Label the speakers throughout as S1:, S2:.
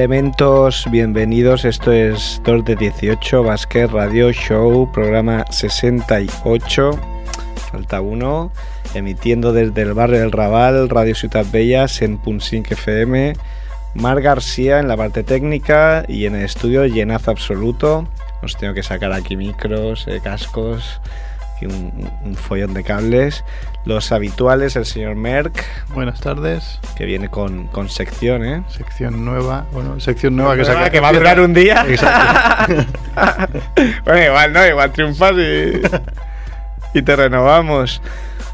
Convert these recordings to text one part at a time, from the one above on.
S1: Elementos, bienvenidos. Esto es 2 de 18 Basket Radio Show, programa 68. Falta uno, emitiendo desde el barrio del Raval, Radio Ciudad Bellas en Punsink FM. Mar García en la parte técnica y en el estudio llenazo absoluto. Os tengo que sacar aquí micros, eh, cascos y un, un follón de cables. Los habituales, el señor Merck,
S2: Buenas tardes.
S1: que viene con, con sección, ¿eh?
S2: Sección nueva. Bueno, sección nueva que,
S1: Nueva que va a durar un día.
S2: Exacto.
S1: bueno, igual no, igual triunfas y, y te renovamos.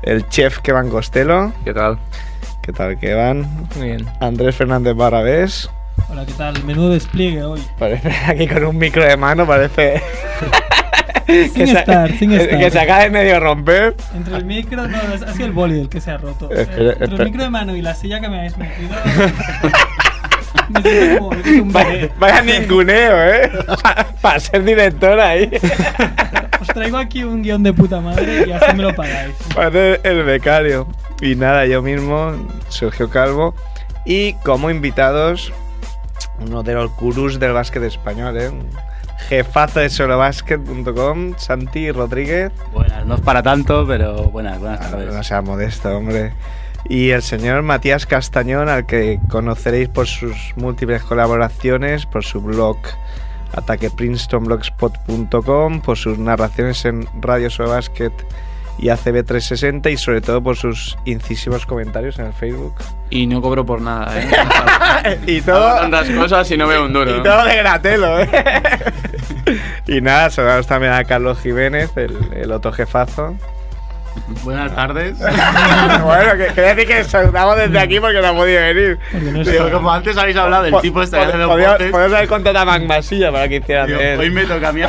S1: El chef Kevan Costello.
S3: ¿Qué tal?
S1: ¿Qué tal, Kevan?
S3: Muy bien.
S1: Andrés Fernández Barrabés.
S4: Hola, ¿qué tal? Menudo despliegue hoy.
S1: Parece aquí con un micro de mano, parece.
S4: Sin estar, sin estar.
S1: Que se acaba de medio romper.
S4: Entre el micro, no, ha sido el boli el que se ha roto.
S1: Espera,
S4: Entre
S1: espera.
S4: el micro de mano y la silla que me habéis metido. me como
S1: Vaya, vaya ninguneo, ¿eh? Para ser directora ahí.
S4: Os traigo aquí un guion de puta madre y así me lo pagáis.
S1: Parece el becario. Y nada, yo mismo, Sergio Calvo. Y como invitados, uno de los gurús del básquet español, ¿eh? Jefazo de solobasket.com, Santi Rodríguez.
S3: Buenas, no es para tanto, pero buenas, buenas
S1: Ah,
S3: tardes.
S1: No sea modesto, hombre. Y el señor Matías Castañón, al que conoceréis por sus múltiples colaboraciones, por su blog ataqueprincetonblogspot.com, por sus narraciones en Radio Sobre Y ACB360 y sobre todo por sus incisivos comentarios en el Facebook.
S5: Y no cobro por nada, ¿eh?
S1: y
S5: Hago
S1: todo,
S5: tantas cosas y no veo un duro.
S1: y todo de gratelo, ¿eh? y nada, saludamos también a Carlos Jiménez, el, el otro jefazo.
S3: Buenas tardes.
S1: bueno, que, quería decir que saludamos desde aquí porque no ha podido venir.
S4: No
S3: Digo, como antes habéis hablado del
S1: Po-
S3: tipo este hace los
S1: Podemos haber contratado a Magmasilla para que
S3: digo,
S1: de él.
S3: hoy me toca a mí.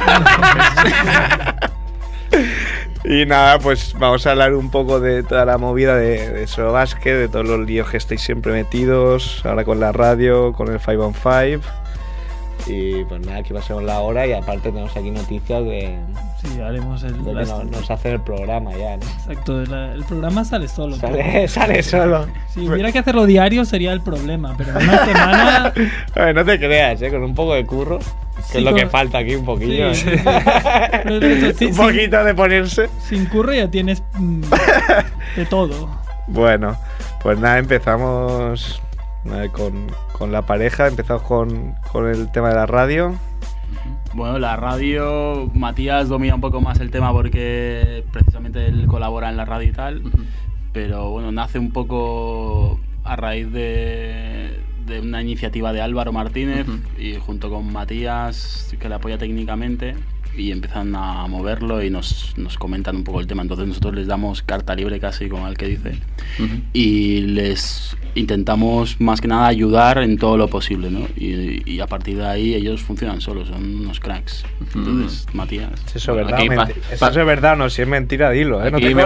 S1: Y nada, pues vamos a hablar un poco de toda la movida de, de Solo Basket, de todos los líos que estáis siempre metidos, ahora con la radio, con el 5 on 5. Y pues nada, aquí pasemos la hora y aparte tenemos aquí noticias de,
S4: Sí, haremos el.
S1: de que nos hacen el programa ya, ¿no?
S4: Exacto, el programa sale solo.
S1: Sale, sale solo.
S4: Si hubiera que hacerlo diario sería el problema, pero en una semana.
S1: A ver, no te creas, ¿eh? Con un poco de curro, que
S4: Sí,
S1: es lo que
S4: con-
S1: falta aquí un poquillo.
S4: Sí,
S1: ¿eh?
S4: sí, sí. Pero eso, sí,
S1: un poquito de ponerse.
S4: Sin curro ya tienes mm, de todo.
S1: Bueno, pues nada, empezamos eh, con, con la pareja, empezamos con, con el tema de la radio.
S3: Bueno, la radio, Matías domina un poco más el tema porque precisamente él colabora en la radio y tal, pero bueno, nace un poco a raíz de, de una iniciativa de Álvaro Martínez y junto con Matías, que le apoya técnicamente, y empiezan a moverlo y nos, nos comentan un poco el tema. Entonces nosotros les damos carta libre casi, como el que dice, y les intentamos más que nada ayudar en todo lo posible, ¿no? Y, y a partir de ahí ellos funcionan solos, son unos cracks. Entonces, Matías.
S1: Eso es verdad,
S5: pa- pa-
S1: eso es verdad no, si es mentira, dilo, ¿eh? No te
S5: me,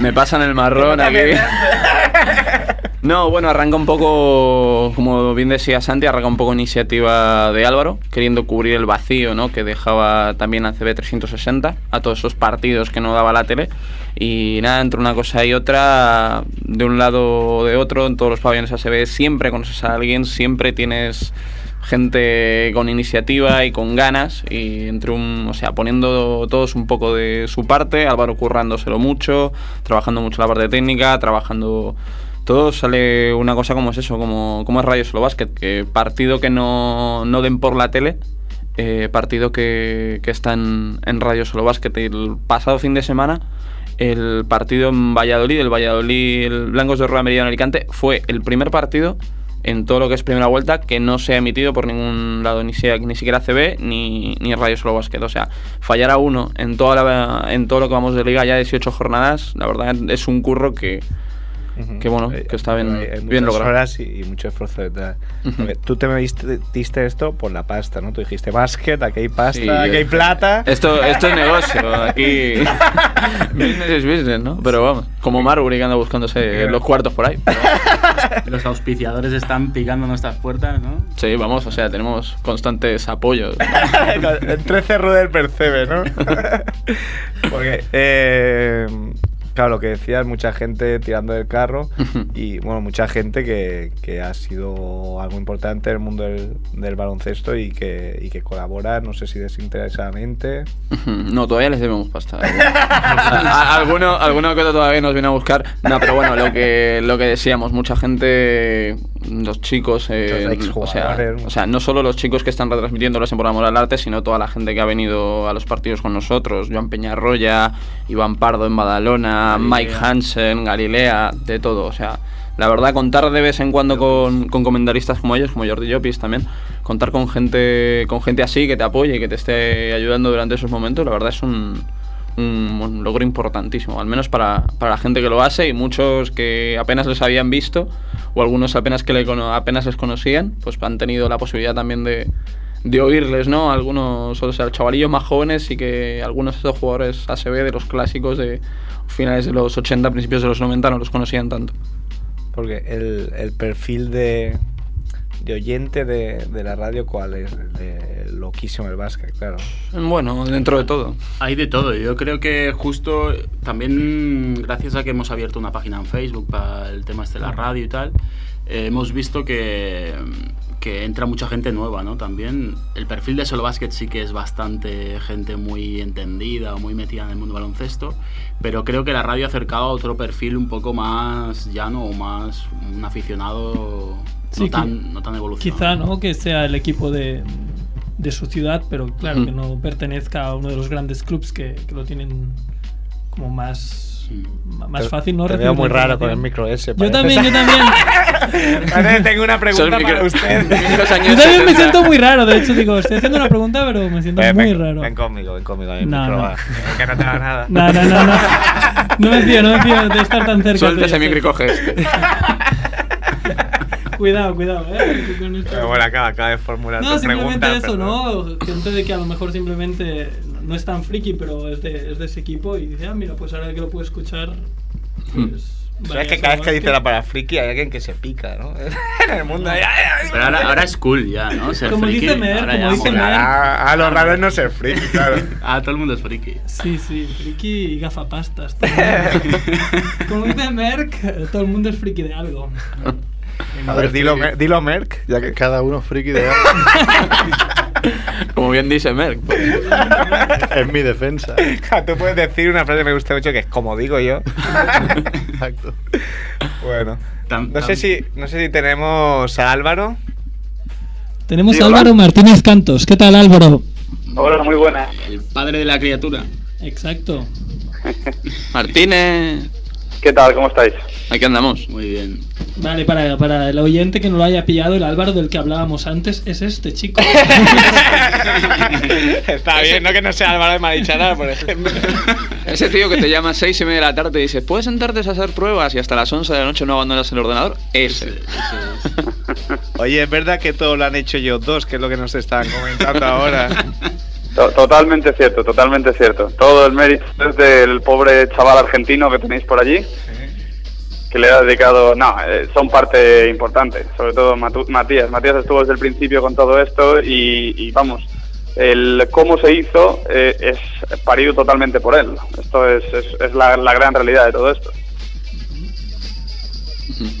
S5: me pasan el marrón aquí. No, bueno, arranca un poco, como bien decía Santi, arranca un poco iniciativa de Álvaro, queriendo cubrir el vacío ¿no? que dejaba también ACB 360 a todos esos partidos que no daba la tele. Y nada, entre una cosa y otra, de un lado o de otro, en todos los pabellones ACB siempre conoces a alguien, siempre tienes gente con iniciativa y con ganas y entre un, o sea, poniendo todos un poco de su parte, Álvaro currándoselo mucho, trabajando mucho la parte técnica, trabajando todo sale una cosa como es eso, como, como es Radio Solo Basket, que partido que no, no den por la tele, eh, partido que, que está en, en Radio Solo Basket. El pasado fin de semana, el partido en Valladolid, el Valladolid, el Blancos de Rueda Meridiano Alicante, fue el primer partido en todo lo que es primera vuelta que no se ha emitido por ningún lado, ni, sea, ni siquiera CB ni, ni Radio Solo Básquet. O sea, fallar a uno en, toda la, en todo lo que vamos de liga ya 18 jornadas, la verdad es un curro que,
S1: Ujú.
S5: que bueno,
S1: Hay-
S5: que está bien-
S1: hay- hay
S5: bien
S1: muchas
S5: logrado.
S1: horas y, y mucho esfuerzo detrás.
S5: Ujú.
S1: Porque Tú te me diste, diste esto por la pasta, ¿no? Tú dijiste básquet, aquí hay pasta,
S5: Sí,
S1: aquí hay
S5: eh,
S1: plata.
S5: Esto, esto es negocio, aquí business es business, ¿no? Pero vamos, como Marbury que anda buscándose los cuartos por ahí.
S3: Los auspiciadores están picando nuestras puertas, ¿no?
S5: Sí, vamos, o sea, tenemos constantes apoyos.
S1: El 13 Rudel percebe, ¿no? Porque, eh, claro, lo que decías, mucha gente tirando del carro y, bueno, mucha gente que, que ha sido algo importante en el mundo del, del baloncesto y que, y que colabora, no sé si desinteresadamente.
S5: No, todavía les debemos pasta. A- alguno, que otro todavía nos viene a buscar. No, pero bueno, lo que, lo que decíamos, mucha gente, los chicos, eh, o, sea,
S1: exjugadores.
S5: o sea, no solo los chicos que están retransmitiéndolos en Por Amor al Arte, sino toda la gente que ha venido a los partidos con nosotros. Joan Peñarroya, Iván Pardo en Badalona,
S3: Galilea.
S5: Mike Hansen, Galilea, de todo. O sea, la verdad, contar de vez en cuando con, con comentaristas como ellos, como Jordi Llopis también, contar con gente, con gente así que te apoye y que te esté ayudando durante esos momentos, la verdad es un, un, logro importantísimo, al menos para, para la gente que lo hace y muchos que apenas les habían visto o algunos apenas que le apenas les conocían, pues han tenido la posibilidad también de, de oírles, ¿no? Algunos, o sea, chavalillos más jóvenes y que algunos de estos jugadores ACB de los clásicos de finales de los 80, principios de los 90 no los conocían tanto.
S1: Porque el perfil de, de oyente de, de la radio, ¿cuál es? El de loquísimo el básquet, claro.
S5: Bueno, dentro de todo.
S3: Hay de todo. Yo creo que justo también gracias a que hemos abierto una página en Facebook para el tema este de la radio y tal, eh, hemos visto que, que entra mucha gente nueva, ¿no? También el perfil de Solo Basket sí que es bastante gente muy entendida o muy metida en el mundo baloncesto, pero creo que la radio ha acercado a otro perfil un poco más llano o más un aficionado
S4: Sí,
S3: no, tan, no tan evolucionado.
S4: Quizá, ¿no? Que sea el equipo de, de su ciudad, pero claro,
S5: Mm.
S4: que no pertenezca a uno de los grandes clubs que, que lo tienen como más, más
S1: Te-
S4: fácil, ¿no?
S1: Te
S4: Recibir
S1: veo muy raro con el micro ese.
S4: Yo también, yo también.
S1: Tengo una pregunta para
S5: micro-
S1: usted.
S4: Yo también me
S5: 70.
S4: siento muy raro, de hecho, digo, estoy haciendo una pregunta, pero me siento
S1: Ven,
S4: muy
S1: ven-
S4: raro.
S1: Ven conmigo, ven conmigo. a mi
S4: No,
S1: micro,
S4: no.
S1: Que no te haga nada.
S4: No, no, no, no. No me fío, no me fío de estar tan cerca.
S5: Suelta ese micro y coge este.
S4: Cuidado, cuidado, eh. con esto-
S1: Pero bueno, acaba, acaba de formular
S4: No,
S1: tu
S4: simplemente
S1: pregunta.
S4: eso,
S1: perdón.
S4: ¿no? Gente de que a lo mejor simplemente no es tan friki, pero es de, es de ese equipo y dice, ah, mira, pues ahora que lo puedo escuchar, pues...
S1: Sabes
S4: vaya,
S1: que cada vez que
S4: es
S1: dice la palabra friki hay alguien que se pica, ¿no? en el mundo. hay-
S3: Pero ahora, ahora es cool ya, ¿no? Ser
S4: Como
S3: friki,
S4: dice Mer, como
S3: ya
S4: dice. Mer.
S1: A, a lo raro es no ser friki, claro.
S3: Ah, todo el mundo es friki.
S4: Sí, sí, friki y gafapastas. todo el mundo. Como dice Merck, todo el mundo es friki de algo.
S1: A ver, dilo, dilo Merck, ya que
S2: Cada uno friki de algo.
S5: Como bien dice Merck. pues.
S2: en mi defensa.
S1: Tú puedes decir una frase que me gusta mucho que es como digo yo.
S2: Exacto.
S1: Bueno.
S3: Tam-
S1: No sé si, no sé si tenemos a Álvaro.
S4: Tenemos
S2: Sí,
S4: a
S2: hola.
S4: Álvaro Martínez Cantos. ¿Qué tal, Álvaro?
S6: Hola, muy buenas.
S3: El padre de la criatura.
S4: Exacto.
S5: Martínez.
S6: ¿Qué tal? ¿Cómo estáis?
S5: Aquí andamos.
S3: Muy bien.
S4: Vale, para, para el oyente que no lo haya pillado, el Álvaro del que hablábamos antes es este chico.
S1: Está bien, no que no sea Álvaro de Marichalar, por ejemplo.
S5: Ese tío que te llama a 6 y media de la tarde y dice, ¿puedes sentarte a hacer pruebas y hasta las 11 de la noche no abandonas el ordenador? Ese.
S1: Oye, es verdad que todo lo han hecho ellos dos, que es lo que nos estaban comentando ahora.
S6: To- Totalmente cierto, totalmente cierto. Todo el mérito es del pobre chaval argentino que tenéis por allí, que le ha dedicado... No, eh, son parte importante, sobre todo Matías. Matías estuvo desde el principio con todo esto y, vamos, el cómo se hizo eh, es parido totalmente por él. Esto es, es, es la, la gran realidad de todo esto.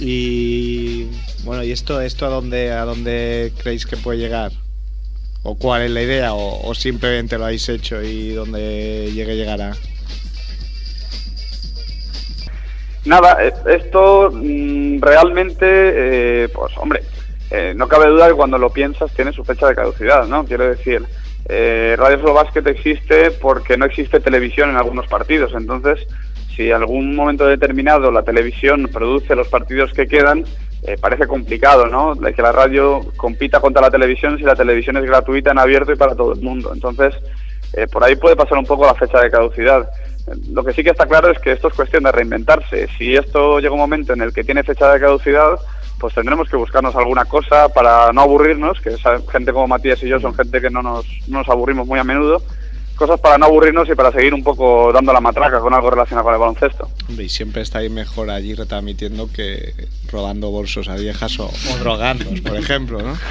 S1: Y bueno, ¿y esto, esto a dónde a dónde creéis que puede llegar? ¿O cuál es la idea? ¿O, simplemente lo habéis hecho y donde llegue llegará?
S6: Nada, eh, esto mm, realmente, eh, pues hombre, eh, no cabe duda que cuando lo piensas tiene su fecha de caducidad, ¿no? Quiero decir, eh, Radio Solo Basket existe porque no existe televisión en algunos partidos, entonces si algún momento determinado la televisión produce los partidos que quedan, eh, parece complicado, ¿no? Que la radio compita contra la televisión si la televisión es gratuita, en abierto y para todo el mundo. Entonces, eh, por ahí puede pasar un poco la fecha de caducidad. Eh, Lo que sí que está claro es que esto es cuestión de reinventarse. Si esto llega un momento en el que tiene fecha de caducidad, pues tendremos que buscarnos alguna cosa para no aburrirnos, que esa gente como Matías y yo son gente que no nos aburrimos muy a menudo, cosas para no aburrirnos y para seguir un poco dando la matraca con algo relacionado con el baloncesto.
S1: Hombre, y siempre estáis mejor allí retransmitiendo que robando bolsos a viejas o, o por ejemplo, ¿no?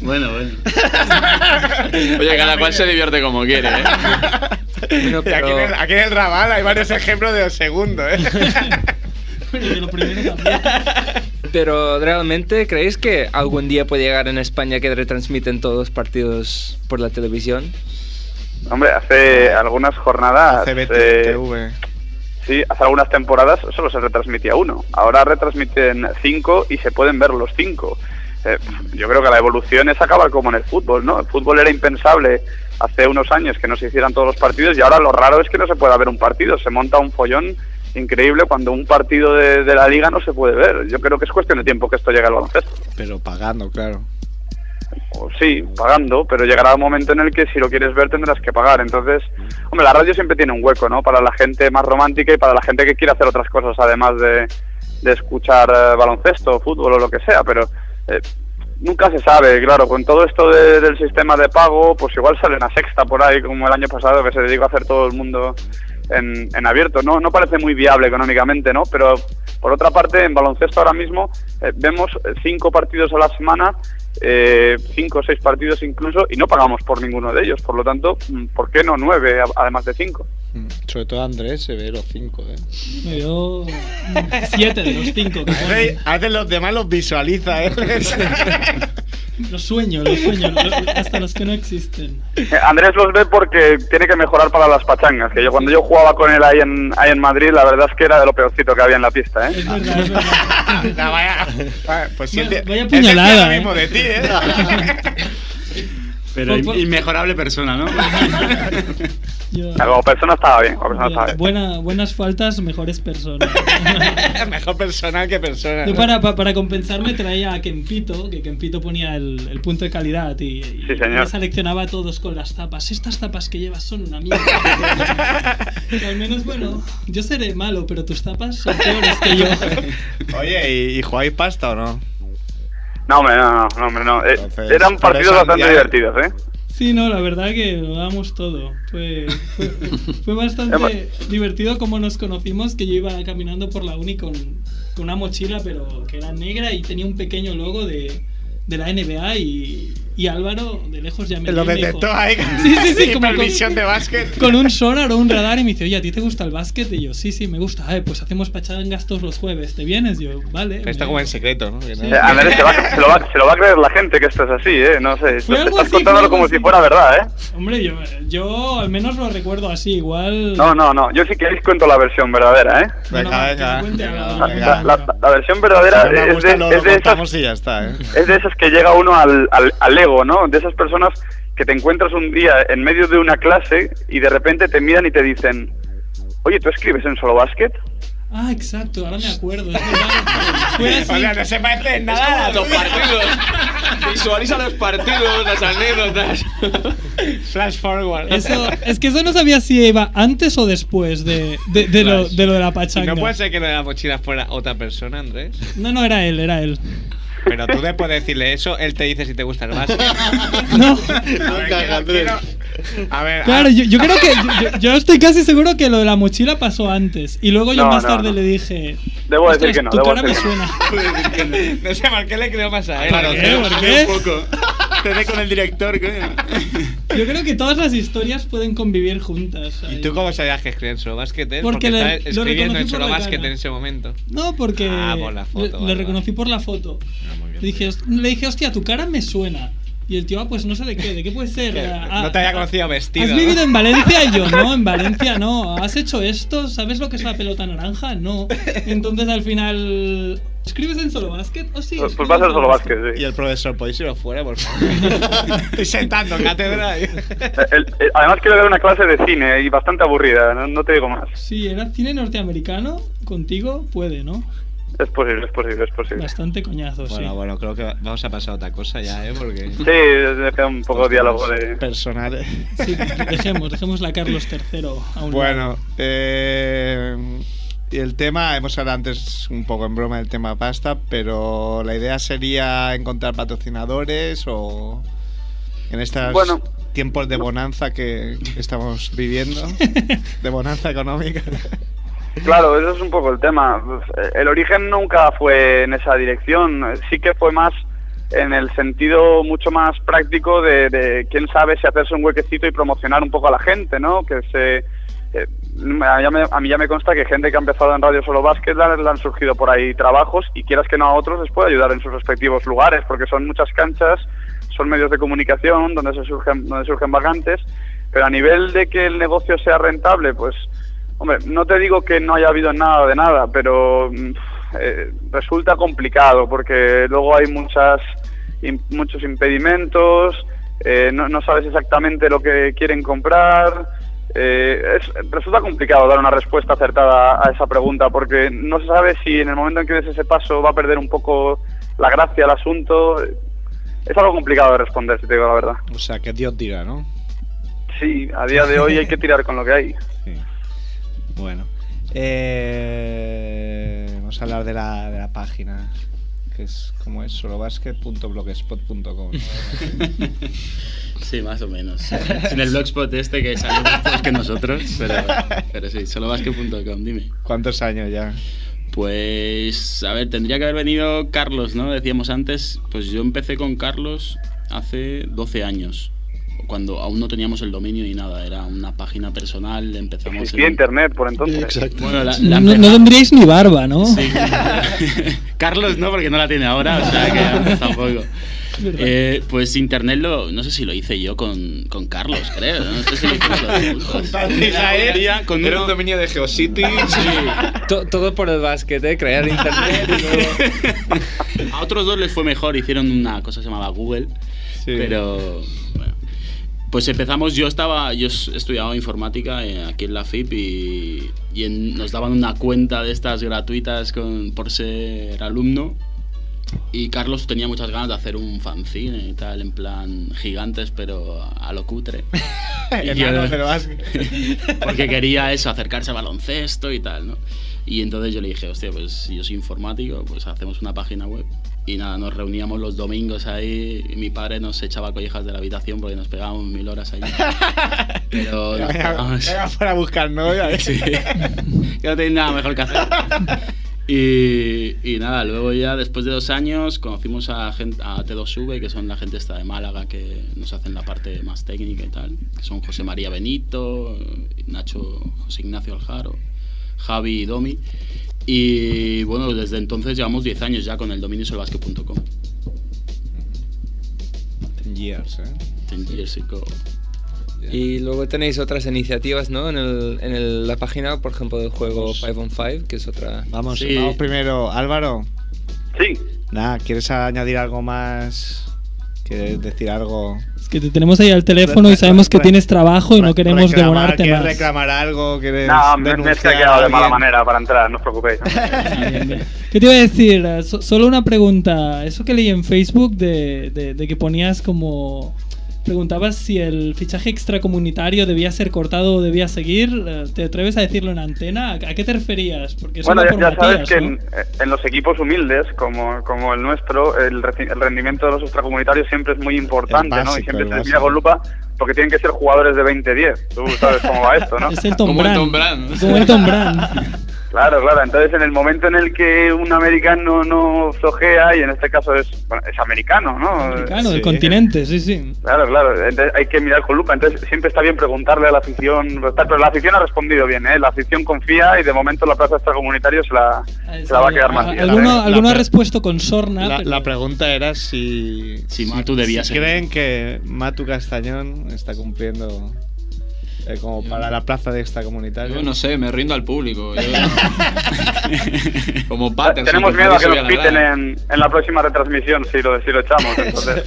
S3: Bueno, bueno.
S5: Oye, cada cual se divierte como quiere, ¿eh?
S1: Y aquí, en el, aquí en el Raval hay varios ejemplos de los segundos, ¿eh?
S4: De lo primero también.
S7: Pero realmente, ¿creéis que algún día puede llegar en España que retransmiten todos los partidos por la televisión?
S6: Hombre, hace algunas jornadas...
S1: CBT,
S6: eh,
S1: TV.
S6: Sí, hace algunas temporadas solo se retransmitía uno. Ahora retransmiten cinco y se pueden ver los cinco. Eh, yo creo que la evolución es acabar como en el fútbol, ¿no? El fútbol era impensable hace unos años que no se hicieran todos los partidos y ahora lo raro es que no se pueda ver un partido. Se monta un follón increíble cuando un partido de, de la liga no se puede ver. Yo creo que es cuestión de tiempo que esto llegue al baloncesto.
S1: Pero pagando, claro.
S6: Sí, pagando, pero llegará un momento en el que si lo quieres ver tendrás que pagar. Entonces, hombre, la radio siempre tiene un hueco, ¿no? Para la gente más romántica y para la gente que quiere hacer otras cosas además de, de escuchar eh, baloncesto, fútbol o lo que sea, pero eh, nunca se sabe, claro, con todo esto de- del sistema de pago, pues igual sale una sexta por ahí, como el año pasado, que se dedicó a hacer todo el mundo en, en abierto. No, no parece muy viable económicamente, ¿no? Pero por otra parte, en baloncesto ahora mismo eh, vemos cinco partidos a la semana, eh, cinco o seis partidos incluso, y no pagamos por ninguno de ellos. Por lo tanto, mm, ¿por qué no nueve, además de cinco?
S1: Mm, Sobre todo Andrés se ve los cinco, ¿eh?
S4: Me dio siete de los cinco.
S1: A veces los demás los visualiza, ¿eh?
S4: Los sueño, los sueño, los- hasta los que no existen.
S6: Eh, Andrés los ve porque tiene que mejorar para las pachangas. Que yo cuando yo jugaba con él ahí en, ahí en Madrid, la verdad es que era de lo peorcito que había en la pista, ¿eh?
S4: Es verdad, es verdad.
S1: No, vaya, vaya, pues
S4: Vaya- vaya puñalada, ¿eh?
S1: mismo de ti, ¿eh?
S3: Pero
S4: Por- por-
S3: inmejorable persona, ¿no?
S4: Yo-
S6: Como persona estaba bien, como persona estaba bien.
S4: buena, buenas faltas, mejores personas.
S1: Mejor personal que persona.
S4: Yo
S1: ¿no?
S4: para, pa- para compensarme traía a Kempito, que Kempito ponía el, el punto de calidad y, y
S6: Sí, señor.
S4: me seleccionaba a todos con las tapas. Estas tapas que llevas son una mierda. Y al menos, bueno, yo seré malo, pero tus tapas son peores que yo.
S1: Oye, ¿y, y jugáis pasta o no?
S6: No, hombre, no, no, no, hombre, no. Eh,
S1: Entonces,
S6: eran partidos bastante
S1: ya-
S6: divertidos, ¿eh?
S4: Sí, no, la verdad que lo damos todo. Fue, fue, fue bastante divertido como nos conocimos, que yo iba caminando por la uni con, con una mochila, pero que era negra y tenía un pequeño logo de, de la NBA y, y Álvaro de lejos ya me
S1: Lo
S4: y
S1: detectó
S4: dijo-
S1: ahí.
S4: Sí, sí, sí, como con,
S1: de básquet.
S4: con un sonar o un radar y me dice, oye, ¿a ti te gusta el básquet? Y yo, sí, sí, me gusta. "Ay, pues hacemos pachangas todos los jueves. ¿Te vienes? Yo, vale.
S1: Está
S4: me-
S1: como en secreto, ¿no? Que
S4: Sí.
S1: no-
S6: Eh, Andrés, se, va, se, lo va, se lo va a creer la gente que esto es así, ¿eh? No sé,
S4: Fue
S6: estás
S4: así,
S6: contándolo como
S4: algo
S6: si
S4: así.
S6: fuera verdad, ¿eh?
S4: Hombre, yo, yo al menos lo recuerdo así, igual...
S6: No, no, no. Yo si queréis cuento la versión verdadera, ¿eh?
S1: Venga,
S4: que
S1: venga.
S4: te cuente
S1: venga,
S6: La,
S4: que
S1: venga.
S6: la- la- la versión verdadera
S1: no
S6: es,
S1: gusta,
S6: de, es de esas
S1: y ya está, ¿eh?
S6: es de esas que llega uno al, al, al ego, ¿no? De esas personas que te encuentras un día en medio de una clase y de repente te miran y te dicen, oye, ¿tú escribes en solo básquet?
S4: Ah, exacto, ahora me acuerdo. es verdad. Fue así.
S1: O sea, no se parece en nada.
S5: Los partidos. Visualiza los partidos, las anécdotas.
S1: Flash forward.
S4: Eso, es que eso no sabía si iba antes o después de, de, de lo, de lo de la pachanga.
S1: no puede ser que lo de la mochila fuera otra persona, Andrés.
S4: No, no, era él, era él.
S1: Pero tú después de decirle eso, él te dice si te gusta el básquet.
S4: No.
S1: A ver, quiero- quiero- A ver,
S4: Claro, yo, yo creo que. Yo, yo estoy casi seguro que lo de la mochila pasó antes. Y luego yo
S6: No,
S4: más
S6: no,
S4: tarde
S6: no.
S4: le dije.
S6: Debo decir
S4: "Ostras,
S6: que no,
S4: Tu
S6: debo
S4: cara me
S6: decir
S4: suena.
S1: no sé por qué le creo más a él.
S4: ¿Por qué? ¿Por qué?
S3: Te con el director, coño.
S4: Yo creo que todas las historias pueden convivir juntas.
S1: ¿Y
S4: ahí.
S1: tú cómo sabías que escribía en solo básquet? él?
S4: Porque
S1: Porque,
S4: le-
S1: está
S4: lo
S1: escribiendo en solo
S4: cara.
S1: en ese momento.
S4: No, porque.
S1: Ah, por la foto,
S4: le-
S1: vale,
S4: le
S1: vale.
S4: reconocí por la foto.
S1: Ah, muy bien,
S4: Le dije, "Host- le dije, hostia, tu cara me suena. Y el tío, ah, pues no sé de qué, ¿de qué puede ser? Ah,
S1: no te había
S4: ah,
S1: conocido vestido.
S4: ¿Has
S1: ¿no?
S4: vivido en Valencia? Y yo, no, en Valencia no. ¿Has hecho esto? ¿Sabes lo que es la pelota naranja? No. Entonces al final. ¿Escribes en solo básquet? ¿O sí?
S6: Pues, pues va a
S4: en
S6: ser solo básquet,
S1: Y
S6: sí.
S1: el profesor, ¿podéis iros fuera, por favor? Estoy sentando en cátedra. y-
S6: el- eh, además quiero dar una clase de cine y bastante aburrida, no, no te digo más.
S4: Sí, era cine norteamericano. Contigo puede, ¿no?
S6: Es posible, es posible, es posible.
S4: Bastante coñazo, sí.
S1: Bueno, bueno, creo que vamos a pasar a otra cosa ya, ¿eh? Porque...
S6: Sí, deja un poco de diálogo de...
S1: Personales.
S4: Sí, dejemos, dejemos la Carlos III a un
S1: Bueno,
S4: lado.
S1: eh, y el tema, hemos hablado antes un poco en broma del tema pasta, pero la idea sería encontrar patrocinadores o en estos
S6: Bueno.
S1: tiempos de bonanza que estamos viviendo, de bonanza económica.
S6: Claro, eso es un poco el tema. El origen nunca fue en esa dirección, sí que fue más en el sentido mucho más práctico de, de quién sabe si hacerse un huequecito y promocionar un poco a la gente, ¿no? Que se... eh, a, mí, a ya me consta que gente que ha empezado en Radio Solo Básquet le, han- le han surgido por ahí trabajos y quieras que no a otros les puede ayudar en sus respectivos lugares, porque son muchas canchas, son medios de comunicación donde se surgen, donde surgen vacantes, pero a nivel de que el negocio sea rentable, pues Hombre, no te digo que no haya habido nada de nada, pero mm, eh, resulta complicado porque luego hay muchas muchos impedimentos, eh, no, no sabes exactamente lo que quieren comprar. eh, es- resulta complicado dar una respuesta acertada a esa pregunta porque no se sabe si en el momento en que des ese paso va a perder un poco la gracia al asunto. Es algo complicado de responder, si te digo la verdad.
S1: O sea, que Dios dirá, ¿no?
S6: Sí, a día de hoy hay que tirar con lo que hay.
S1: Sí. Bueno. Eh, vamos a hablar de la, de la página, que es como es solobasket.blogspot.com.
S3: Sí, más o menos. En el blogspot este que salió después que nosotros, pero, pero sí, solobasket.com, dime.
S1: ¿Cuántos años ya?
S3: Pues, a ver, tendría que haber venido Carlos, ¿no? Decíamos antes, pues yo empecé con Carlos hace 12 años, cuando aún no teníamos el dominio ni nada, era una página personal, empezamos
S6: Existía
S3: en...
S6: internet por entonces.
S2: Exacto.
S3: Bueno, la-
S4: No,
S3: la
S4: no
S3: empezamos-
S4: tendríais ni barba, ¿no?
S3: Sí. Carlos no, porque no la tiene ahora, o sea que tampoco. Eh, pues internet lo, no sé si lo hice yo con, con Carlos, creo. No sé si lo Día con
S5: Era
S3: uno-
S5: un dominio de Geocities.
S7: To- todo por el básquet, ¿eh? Crear internet y luego...
S3: A otros dos les fue mejor, hicieron una cosa que se llamaba Google,
S1: Sí.
S3: pero bueno. Pues empezamos, yo estaba, yo estudiaba informática eh, aquí en la FIP y, y en- nos daban una cuenta de estas gratuitas con, por ser alumno y Carlos tenía muchas ganas de hacer un fanzine y tal, en plan gigantes pero a lo cutre. Y yo- porque quería eso, acercarse al baloncesto y tal, ¿no? Y entonces yo le dije, hostia, pues si yo soy informático, pues hacemos una página web. Y nada, nos reuníamos los domingos ahí y mi padre nos echaba collejas de la habitación porque nos pegábamos mil horas allí. Pero nos pegábamos-
S1: venga para buscar novia. ¿eh?
S3: Sí. que no tenéis nada mejor que hacer. Y, y nada, luego ya después de dos años conocimos a, gente, a T2V, que son la gente esta de Málaga que nos hacen la parte más técnica y tal, que son José María Benito, Nacho José Ignacio Aljaro, Javi y Domi. Y bueno, desde entonces llevamos 10 años ya con el dominio solbasket.com.
S1: Ten years, ¿eh?
S3: Ten years ago.
S7: Y luego tenéis otras iniciativas, ¿no? En, el, en el- la página, por ejemplo, del juego 5 on 5, que es otra...
S1: Vamos,
S3: Sí.
S1: vamos primero. Álvaro,
S6: Sí,
S1: nada, ¿quieres añadir algo más? ¿Quieres decir algo?
S4: Es que te tenemos ahí al teléfono y sabemos que tienes trabajo y no
S1: Re-
S4: queremos
S1: reclamar,
S4: demorarte
S1: ¿Quieres
S4: más.
S1: reclamar algo? ¿Quieres
S6: no, me, me he quedado de mala manera para entrar, no os preocupéis.
S4: Bien, bien. ¿Qué te iba a decir? So- solo una pregunta. Eso que leí en Facebook de, de- de que ponías como... Preguntabas si el fichaje extracomunitario debía ser cortado o debía seguir. eh, ¿Te atreves a decirlo en antena? ¿A qué te referías? Porque eso
S6: Bueno, ya, sabes que
S4: ¿no?
S6: en, en los equipos humildes, como, como el nuestro, el, el rendimiento de los extracomunitarios siempre es muy importante, ¿no? Y
S1: básico,
S6: siempre se
S1: básico.
S6: mira con lupa porque tienen que ser jugadores de 20-10. Tú sabes cómo va esto, ¿no?
S4: Es el Tom
S5: Como el
S4: Brand.
S5: Tom Brand.
S4: Como el Tom Brand.
S6: Claro, claro. Entonces, en el momento en el que un americano no flojea, y en este caso es, bueno, es americano, ¿no?
S4: Americano, del
S1: Sí.
S4: continente, sí, sí.
S6: Claro, claro. Entonces hay que mirar con lupa. Entonces siempre está bien preguntarle a la afición. Pero la afición ha respondido bien, ¿eh? La afición confía y de momento la plaza extracomunitario se la, se la va a quedar más bien.
S4: Alguno,
S1: La-
S4: alguno ha respuesto con sorna.
S1: La,
S4: pero-
S1: la pregunta era si,
S3: Si Matu debía
S1: si
S3: seguir.
S1: creen que Matu Castañón está cumpliendo eh, como para la plaza de esta comunitaria.
S5: Yo no sé, me rindo al público. Yo- Como Patterson.
S6: Tenemos miedo a que nos piten en, en la próxima retransmisión si lo, si lo echamos. Entonces,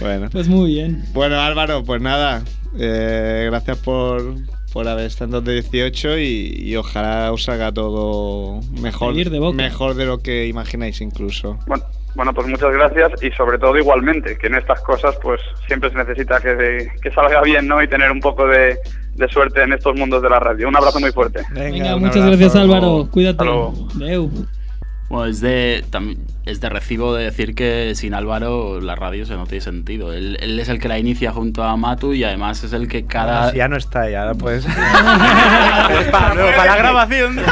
S1: Bueno.
S4: Pues muy bien.
S1: Bueno, Álvaro, pues nada. eh, gracias por, por haber estado de 18 y, y ojalá os salga todo mejor,
S4: de
S1: mejor de lo que imagináis incluso.
S6: Bueno, bueno, pues muchas gracias y sobre todo igualmente, que en estas cosas pues siempre se necesita que, que salga bien, ¿no? Y tener un poco de, de suerte en estos mundos de la radio. Un abrazo muy fuerte.
S4: Venga, muchas
S1: abrazo,
S4: gracias
S1: hasta
S4: Álvaro.
S1: luego.
S4: Cuídate.
S3: Bueno, es de, es de recibo de decir que sin Álvaro la radio se no tiene sentido. Él, él es el que la inicia junto a Matu y además es el que cada...
S1: Si ya no está, ya pues.
S3: para, para la grabación.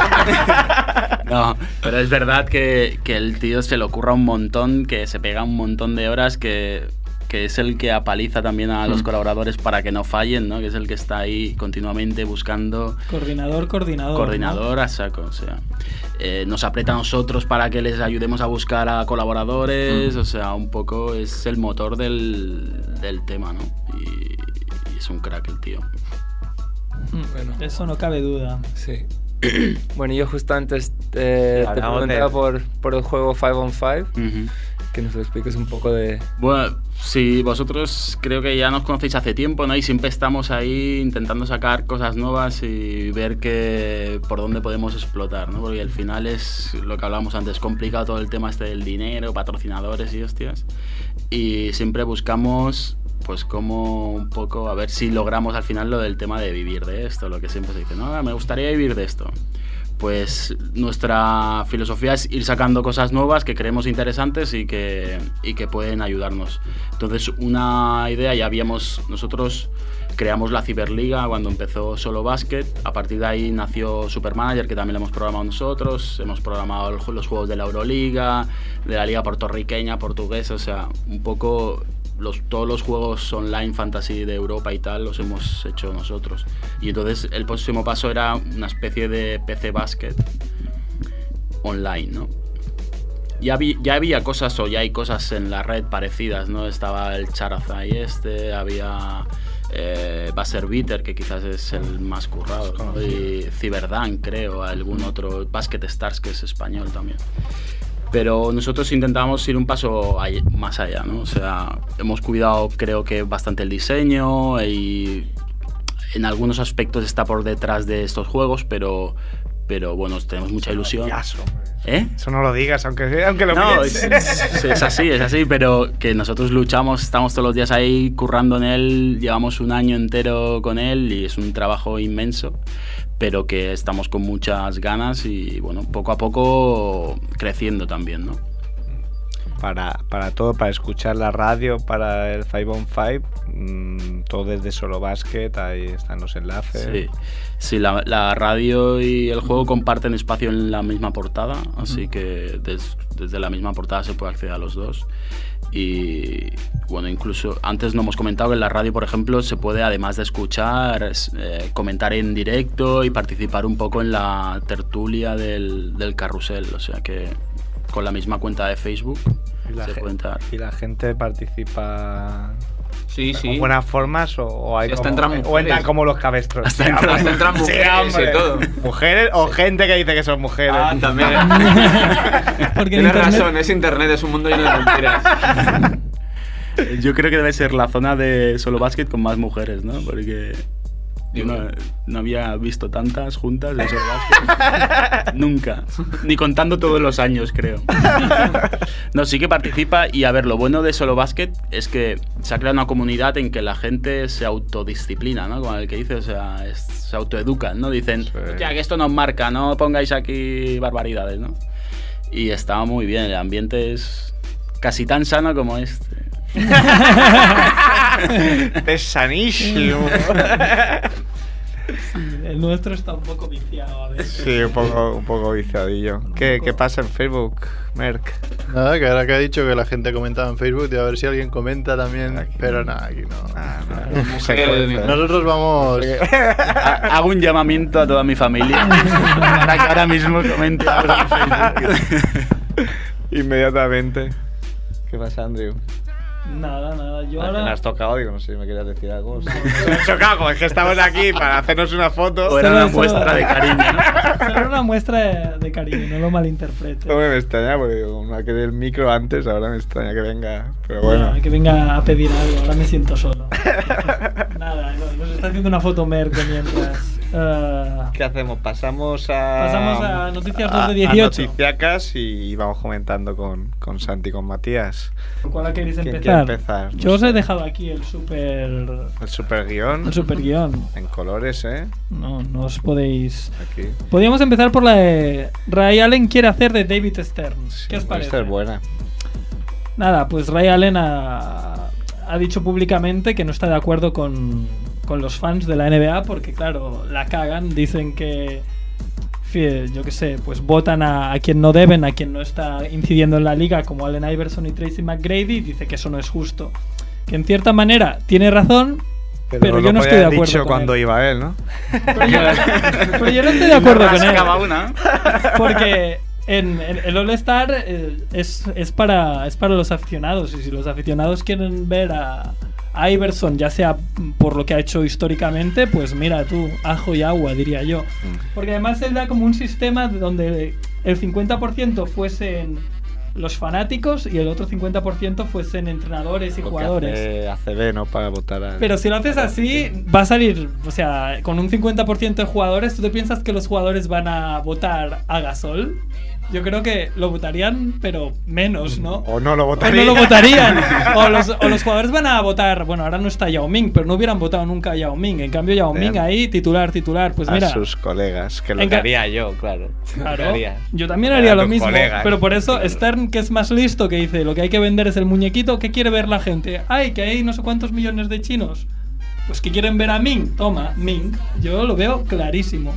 S3: No, pero es verdad que, que el tío se le ocurra un montón, que se pega un montón de horas, que, que es el que apaliza también a los colaboradores para que no fallen, ¿no? Que es el que está ahí continuamente buscando
S4: Coordinador, coordinador.
S3: coordinador a saco, o sea, eh, nos aprieta a nosotros para que les ayudemos a buscar a colaboradores, o sea, un poco es el motor del, del tema, ¿no? Y, y es un crack el tío.
S7: Bueno,
S4: ¿no? Eso no cabe duda.
S7: sí. bueno, yo justo antes eh, te
S1: de-
S7: preguntaba por, por el juego 5 on 5,
S3: Ujú.
S7: Que nos expliques un poco de...
S3: Bueno, sí, vosotros creo que ya nos conocéis hace tiempo, ¿no? Y siempre estamos ahí intentando sacar cosas nuevas y ver que por dónde podemos explotar, ¿no? Porque al final es lo que hablábamos antes, complicado todo el tema este del dinero, patrocinadores y hostias. Y siempre buscamos pues como un poco a ver si logramos al final lo del tema de vivir de esto, lo que siempre se dice, no, me gustaría vivir de esto. Pues nuestra filosofía es ir sacando cosas nuevas que creemos interesantes y que, y que pueden ayudarnos. Entonces, una idea, ya habíamos, nosotros creamos la Ciberliga cuando empezó Solo Basket, a partir de ahí nació Supermanager, que también lo hemos programado nosotros, hemos programado los juegos de la Euroliga, de la Liga Puertorriqueña, Portuguesa, o sea, un poco los, todos los juegos online fantasy de Europa y tal los hemos hecho nosotros. Y entonces el próximo paso era una especie de PC Basket online, ¿no? Ya, vi- ya había cosas o ya hay cosas en la red parecidas, ¿no? Estaba el Charazai este, había eh, Buzzer Beater, que quizás es el más currado, ¿no? y Cyberdunk, creo, algún otro, Basket Stars, que es español también. Pero nosotros intentamos ir un paso más allá, ¿no? O sea, hemos cuidado creo que bastante el diseño y en algunos aspectos está por detrás de estos juegos, pero, pero bueno, tenemos mucha ilusión. ¿Eh?
S1: Eso no lo digas, aunque, aunque lo
S3: No, es,
S1: pienses.
S3: es así, es así, pero que nosotros luchamos, estamos todos los días ahí currando en él, llevamos un año entero con él y es un trabajo inmenso, pero que estamos con muchas ganas y bueno, poco a poco creciendo también, ¿no?
S1: Para, para todo, para escuchar la radio, para el 5 on 5, mm, todo desde Solo Basket, ahí están los enlaces.
S3: Sí, sí la, la radio y el juego comparten espacio en la misma portada, así que des- desde la misma portada se puede acceder a los dos. Y bueno, incluso antes no hemos comentado que en la radio, por ejemplo, se puede, además de escuchar, es, eh, comentar en directo y participar un poco en la tertulia del, del carrusel, o sea que con la misma cuenta de Facebook
S1: Y la,
S3: se
S1: gen-
S3: puede entrar.
S1: y la gente participa
S5: Sí,
S1: con
S5: sí.
S1: buenas formas o, o hay
S5: Sí, hasta
S1: como,
S5: entran
S1: o
S5: mujeres.
S1: entran como los cabestros.
S3: Hasta
S1: Sí,
S3: entran-
S5: hasta entran
S1: Sí,
S5: mujeres y todo.
S1: Mujeres o gente que dice que son mujeres.
S5: Ah, también.
S4: Porque en
S5: Tienes
S4: internet-
S5: razón, es internet, es un mundo lleno de mentiras.
S3: Yo creo que debe ser la zona de solo básquet con más mujeres, ¿no? Porque yo no, no había visto tantas juntas de solo básquet. Nunca. Ni contando todos los años, creo. No, sí que participa y a ver, lo bueno de solo básquet es que se ha creado una comunidad en que la gente se autodisciplina, ¿no? Como el que dice, o sea, es- se autoeducan, ¿no? Dicen, ya que esto nos marca, no pongáis aquí barbaridades, ¿no? Y estaba muy bien, el ambiente es casi tan sano como este.
S1: Es sanísimo.
S4: El nuestro está un poco viciado a veces.
S1: sí, un poco, un poco viciadillo. ¿Qué, ¿Qué pasa en Facebook, Merck?
S2: Nada, que ahora que ha dicho que la gente comentaba en Facebook y a ver si alguien comenta también.
S1: Aquí.
S2: Pero nada, aquí no.
S1: Ah, no, no.
S2: Nosotros vamos.
S3: Ha- Hago un llamamiento a toda mi familia para que ahora mismo comente algo en Facebook.
S1: Inmediatamente. ¿Qué pasa, Andrew?
S4: Nada, nada. Yo
S1: Ah, que Me
S4: ahora.
S1: has tocado, digo, no sé si me querías decir algo. Me has tocado, es que estamos aquí para hacernos una foto.
S3: O era una muestra de cariño, ¿no?
S4: Solo una muestra de, cariño, no lo malinterpretes.
S1: No me extraña, porque digo, como me quedé el micro antes, ahora me extraña que venga. Pero bueno.
S4: Ya, que venga a pedir algo, ahora me siento solo. Nada, no, nos está haciendo una foto Merck de mientras. Eh,
S1: ¿Qué hacemos? Pasamos a.
S4: Pasamos a noticias
S1: a-
S4: 2 de 18.
S1: A noticiacas y vamos comentando con, con Santi y con Matías.
S4: ¿Por cuál queréis
S1: ¿Quién
S4: empezar?
S1: quiere empezar?
S4: Yo
S1: No
S4: os
S1: sé.
S4: he dejado aquí el super.
S1: El super guion.
S4: El super guion.
S1: En colores, ¿eh?
S4: No, no os podéis.
S1: Aquí.
S4: Podríamos empezar por la de Ray Allen quiere hacer de David Stern. ¿Qué os parece?
S1: ser buena.
S4: Nada, pues Ray Allen ha, ha dicho públicamente que no está de acuerdo con, con los fans de la NBA porque, claro, la cagan. Dicen que, yo qué sé, pues votan a, a quien no deben, a quien no está incidiendo en la liga, como Allen Iverson y Tracy McGrady. y Dice que eso no es justo. Que en cierta manera tiene razón, pero,
S1: lo
S4: yo no estoy de acuerdo.
S1: dicho
S4: con
S1: cuando
S4: él.
S1: iba él, ¿no?
S4: Pero yo, pero yo no estoy de acuerdo con él.
S5: Una.
S4: Porque en, en el All-Star eh, es, es, para, es para los aficionados. Y si los aficionados quieren ver a Iverson, ya sea por lo que ha hecho históricamente, pues mira tú, ajo y agua, diría yo. Porque además él da como un sistema donde el 50% fuesen los fanáticos y el otro 50% fuesen entrenadores y
S1: Lo que
S4: jugadores.
S1: hace ACB, ¿no? Para votar a.
S4: Pero si lo haces así, va a salir, o sea, con un 50% de jugadores, ¿tú te piensas que los jugadores van a votar a Gasol? Yo creo que lo votarían, pero menos, ¿no?
S1: O no lo
S4: O
S1: votaría.
S4: no lo votarían. O los, o los jugadores van a votar. Bueno, ahora no está Yao Ming, pero no hubieran votado nunca a Yao Ming. En cambio, Yao Ming ahí, titular, titular. Pues
S1: a
S4: mira.
S1: sus colegas, que lo haría yo, claro.
S4: Claro,
S1: haría.
S4: yo también
S1: A
S4: haría lo mismo.
S1: colegas.
S4: Pero por eso Stern, que es más listo, que dice, lo que hay que vender es el muñequito, ¿qué quiere ver la gente? Ay, que hay no sé cuántos millones de chinos. Pues que quieren ver a Ming. Toma, Ming. Yo lo veo clarísimo.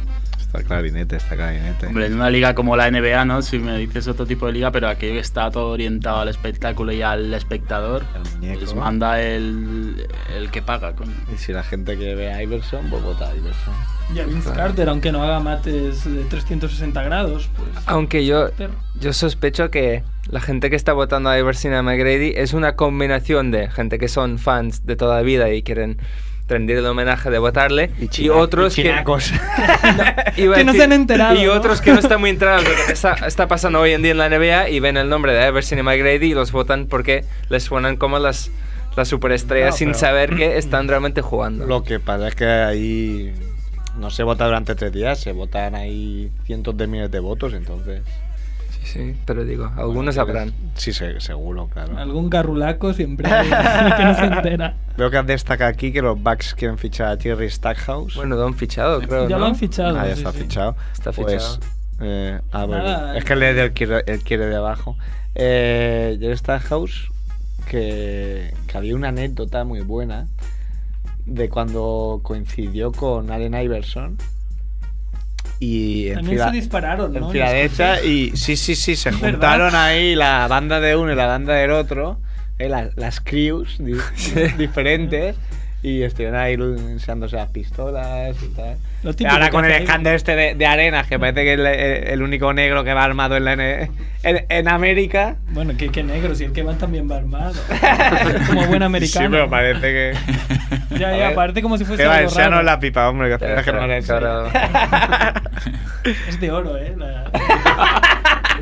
S1: Está clarinete, está clarinete.
S3: Hombre, en una liga como la NBA, ¿no? Si me dices otro tipo de liga, pero aquí está todo orientado al espectáculo y al espectador,
S1: El muñeco.
S3: pues manda el, el que paga. coño.
S1: Y si la gente quiere ver a Iverson, pues vota a Iverson.
S4: Y a Vince Carter, aunque no haga mates de 360 grados, pues.
S7: Aunque yo, yo sospecho que la gente que está votando a Iverson y a McGrady es una combinación de gente que son fans de toda la vida y quieren rendir el homenaje de votarle y, otros que a
S4: Que no
S7: decir-
S4: se han enterado,
S7: y
S4: ¿no?
S7: otros que no están muy enterados de lo que está, está pasando hoy en día en la NBA y ven el nombre de Iverson y McGrady y los votan porque les suenan como las, las superestrellas
S1: No,
S7: sin
S1: pero-
S7: saber que están realmente jugando.
S1: Lo que pasa es que ahí no se vota durante tres días, se votan ahí cientos de miles de votos, entonces.
S7: Sí, pero digo, algunos
S1: Bueno,
S7: sabrán.
S1: Sí, se- seguro, claro.
S4: Algún garrulaco siempre que no se entera.
S1: Veo que has destacado aquí que los Bucks quieren fichar a Thierry Stackhouse.
S7: Bueno, lo han fichado, creo.
S4: Ya
S7: ¿no?
S4: lo han fichado.
S1: Ah, ya
S4: sí,
S1: está
S4: sí.
S1: fichado.
S7: Está
S1: Pues,
S7: fichado.
S1: eh, ah, bueno,
S4: Nada.
S1: es que él, es del quiere, él quiere de abajo. Eh, Thierry Stackhouse, que, que había una anécdota muy buena de cuando coincidió con Allen Iverson. Y en,
S4: También
S1: Fila-
S4: se dispararon, ¿no?
S1: en Filadelfia y sí, sí, sí, se
S4: ¿Verdad?
S1: juntaron ahí la banda de uno y la banda del otro, eh, la- las crews di- diferentes y estuvieron ahí enseñándose las pistolas y tal. Y ahora con el escándalo este de, de arenas, que parece que es el, único negro que va armado en, la en, en América.
S4: Bueno, que, que negro, si el que van también va armado. como buen americano.
S1: Sí, pero parece que...
S4: Ya, ya, parece como si fuese
S1: Que va,
S4: raro.
S1: la pipa, hombre, que hace
S7: Claro,
S1: que no.
S4: Es de oro, ¿eh? La-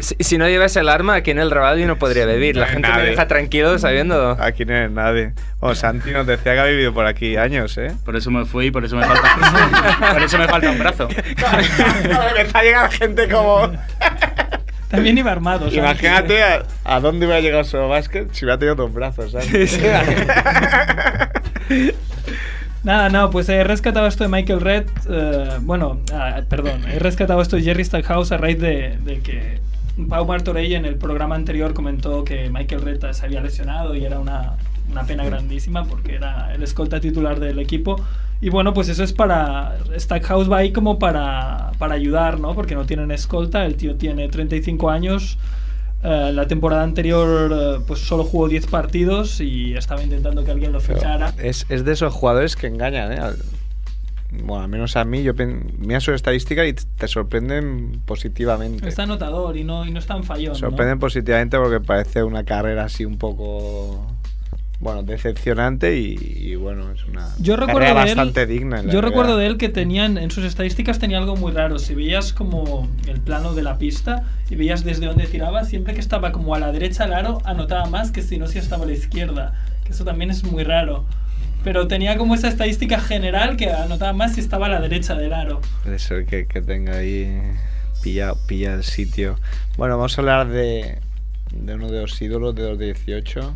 S7: Si, si no llevas el arma, aquí en el radio no podría vivir. La
S1: No
S7: gente me deja tranquilo sabiendo.
S1: Aquí no es nadie. O Santi nos decía que ha vivido por aquí años, ¿eh?
S3: Por eso me fui, por eso me falta, por eso me falta un brazo.
S1: me está llegando gente como.
S4: También iba armado. ¿sabes?
S1: Imagínate a, a dónde hubiera llegado su básquet si hubiera tenido dos brazos, ¿sabes?
S4: Nada, no, pues he rescatado esto de Michael Red. eh, bueno, ah, perdón, he rescatado esto de Jerry Stackhouse a raíz de, de que Pau Martorell en el programa anterior comentó que Michael Red se había lesionado y era una, una pena grandísima porque era el escolta titular del equipo. Y bueno, pues eso es para. Stackhouse va ahí como para, para ayudar, ¿no? Porque no tienen escolta. El tío tiene 35 años. eh, la temporada anterior, eh, pues solo jugó 10 partidos y estaba intentando que alguien lo fichara.
S1: es, es de esos jugadores que engañan, ¿eh? Bueno, al menos a mí, yo pen- mira sus estadísticas y te sorprenden positivamente.
S4: Está anotador y no, y no es tan fallón. ¿no?
S1: Sorprenden positivamente porque parece una carrera así un poco. Bueno, decepcionante y, y bueno, es una
S4: Yo recuerdo
S1: carrera
S4: de él,
S1: bastante digna. en la
S4: Yo recuerdo de él que tenían en sus estadísticas tenía algo muy raro. Si veías como el plano de la pista y veías desde dónde tiraba, siempre que estaba como a la derecha al aro anotaba más que si no si estaba a la izquierda. Que eso también es muy raro. Pero tenía como esa estadística general que anotaba más si estaba a la derecha del aro.
S1: Puede ser que, que tenga ahí pilla, pilla el sitio. Bueno, vamos a hablar de, de uno de los ídolos de los 18,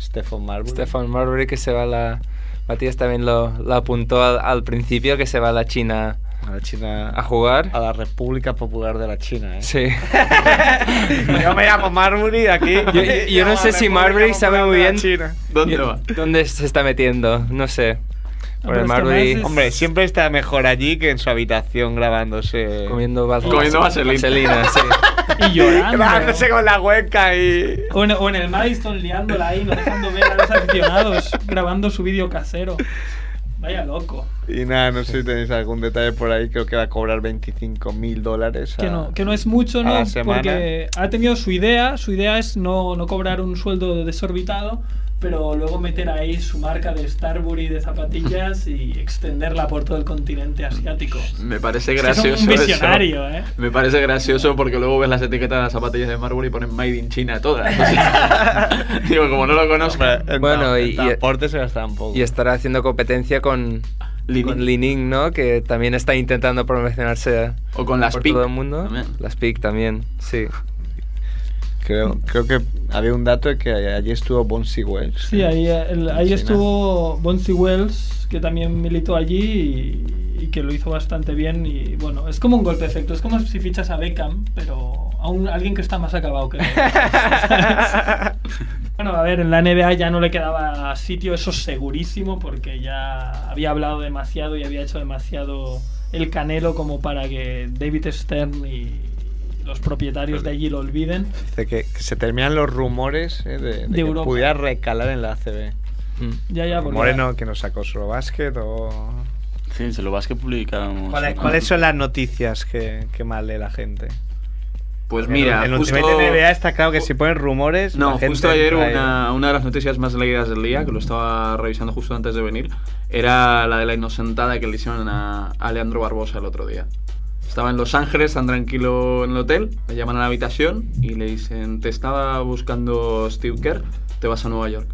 S1: Stefan Marbury.
S7: Stefan Marbury que se va a la... Matías también lo, lo apuntó al, al principio, que se va a la China
S1: a la China
S7: a jugar.
S1: a la República Popular de la China, ¿eh?
S7: Sí.
S1: Yo me llamo Marbury aquí.
S7: Yo, yo no sé si Marbury sabe muy bien
S5: ¿Dónde
S7: y-
S5: va?
S7: dónde se está metiendo, no sé. Por el Marbury
S4: es-
S1: Hombre, siempre está mejor allí que en su habitación grabándose.
S7: comiendo, vas-
S5: Comiendo vaselina.
S7: vaselina, sí.
S4: Y llorando.
S1: Grabándose con la hueca y.
S4: O en, o en el Madison liándola ahí, no dejando ver a los aficionados, grabando su vídeo casero. Vaya loco.
S1: Y nada, no sé si tenéis algún detalle por ahí. Creo que va a cobrar 25 mil dólares.
S4: Que no, que no es mucho, ¿no? Porque ha tenido su idea. Su idea es no, no cobrar un sueldo desorbitado, pero luego meter ahí su marca de Starbury de zapatillas y extenderla por todo el continente asiático.
S5: Me parece
S4: Es que es
S5: gracioso.
S4: un
S5: eso.
S4: visionario, ¿eh?
S5: Me parece gracioso porque luego ves las etiquetas de las zapatillas de Marbury y ponen Made in China todas. Digo, como no lo conozco.
S7: Bueno,
S1: tra-
S7: y-
S1: en transporte se gasta un poco.
S7: Y estará haciendo competencia con
S5: Li
S7: con
S5: Ning.
S7: Li Ning, ¿no? Que también está intentando promocionarse
S5: O con las
S7: por
S5: PIC
S7: todo el mundo.
S5: también.
S7: Las PIC también, sí.
S1: Creo, creo que había un dato de que allí estuvo Bonsi Wells.
S4: Sí, ahí, el- ahí estuvo Bonzi Wells, que también militó allí y, y que lo hizo bastante bien. Y bueno, es como un golpe de efecto. Es como si fichas a Beckham, pero a un, alguien que está más acabado que él. Bueno, a ver, en la NBA ya no le quedaba sitio, eso segurísimo, porque ya había hablado demasiado y había hecho demasiado el canelo como para que David Stern y los propietarios de allí lo olviden.
S1: Dice que, que se terminan los rumores eh, de, de que
S4: Europa.
S1: pudiera recalar en la ACB.
S7: Mm.
S4: Ya, ya, porque-
S1: Moreno, que nos sacó solo básquet o.
S3: Sí, se lo vas que publicamos.
S1: ¿Cuáles, cuáles son las noticias que, que más lee la gente?
S5: Pues mira,
S1: el, en
S5: justo...
S1: Ultimate NBA está claro que si ponen rumores.
S5: No,
S1: la gente
S5: justo ayer una, una de las noticias más leídas del día, que lo estaba revisando justo antes de venir, era la de la inocentada que le hicieron a, a Leandro Barbosa el otro día. Estaba en Los Ángeles, tan tranquilo en el hotel, le llaman a la habitación y le dicen, te estaba buscando Steve Kerr, te vas a Nueva York.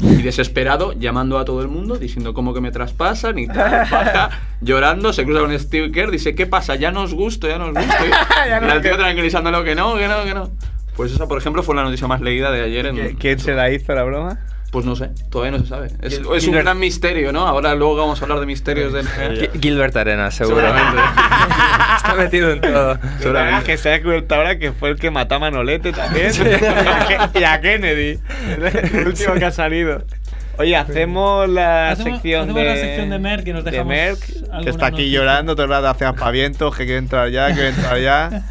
S5: Y desesperado, llamando a todo el mundo, diciendo cómo que me traspasan y tal, baja, llorando, se cruza con Steve Kerr, dice, ¿qué pasa? Ya nos gusto, ya nos gusto.
S1: Ya
S5: y
S1: nos
S5: el tío tranquilizándolo que no, que no, que no. Pues esa, por ejemplo, fue la noticia más leída de ayer en...
S1: ¿Qui- ¿Quién se la hizo la broma?
S5: Pues no sé, todavía no se sabe. Es,
S7: Gil-
S5: es un gran misterio, ¿no? Ahora luego vamos a hablar de misterios del...
S7: Gi- Gilbert Arena, seguro.
S5: Seguramente.
S7: está metido en todo.
S1: Seguramente. que se ha descubierto ahora que fue el que mató a Manolete también. y a Kennedy. El último que ha salido. Oye, hacemos la
S4: Hacemos-
S1: sección
S4: hacemos
S1: de.
S4: la sección de Merck y nos
S1: de
S4: dejamos
S1: Merck,
S4: alguna
S1: que está aquí
S4: noticia.
S1: llorando todo el rato, hace aspavientos, que quiere entrar ya, que quiere entrar ya.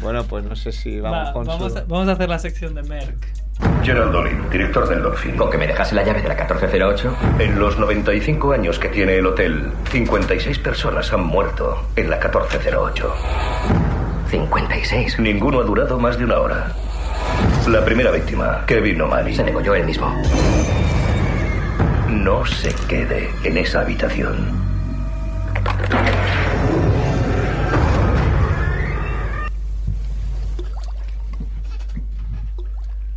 S1: Bueno, pues no sé si vamos
S4: Va,
S1: con
S4: vamos,
S1: su.
S4: a, vamos a hacer la sección de Merck.
S8: Gerald Dolin, director del Dolphin.
S9: ¿Con que me dejase la llave de la 1408?
S8: En los 95 años que tiene el hotel, 56 personas han muerto en la 1408.
S9: 56.
S8: Ninguno ha durado más de una hora. La primera víctima, Kevin O'Malley.
S9: Se degolló él mismo.
S8: No se quede en esa habitación.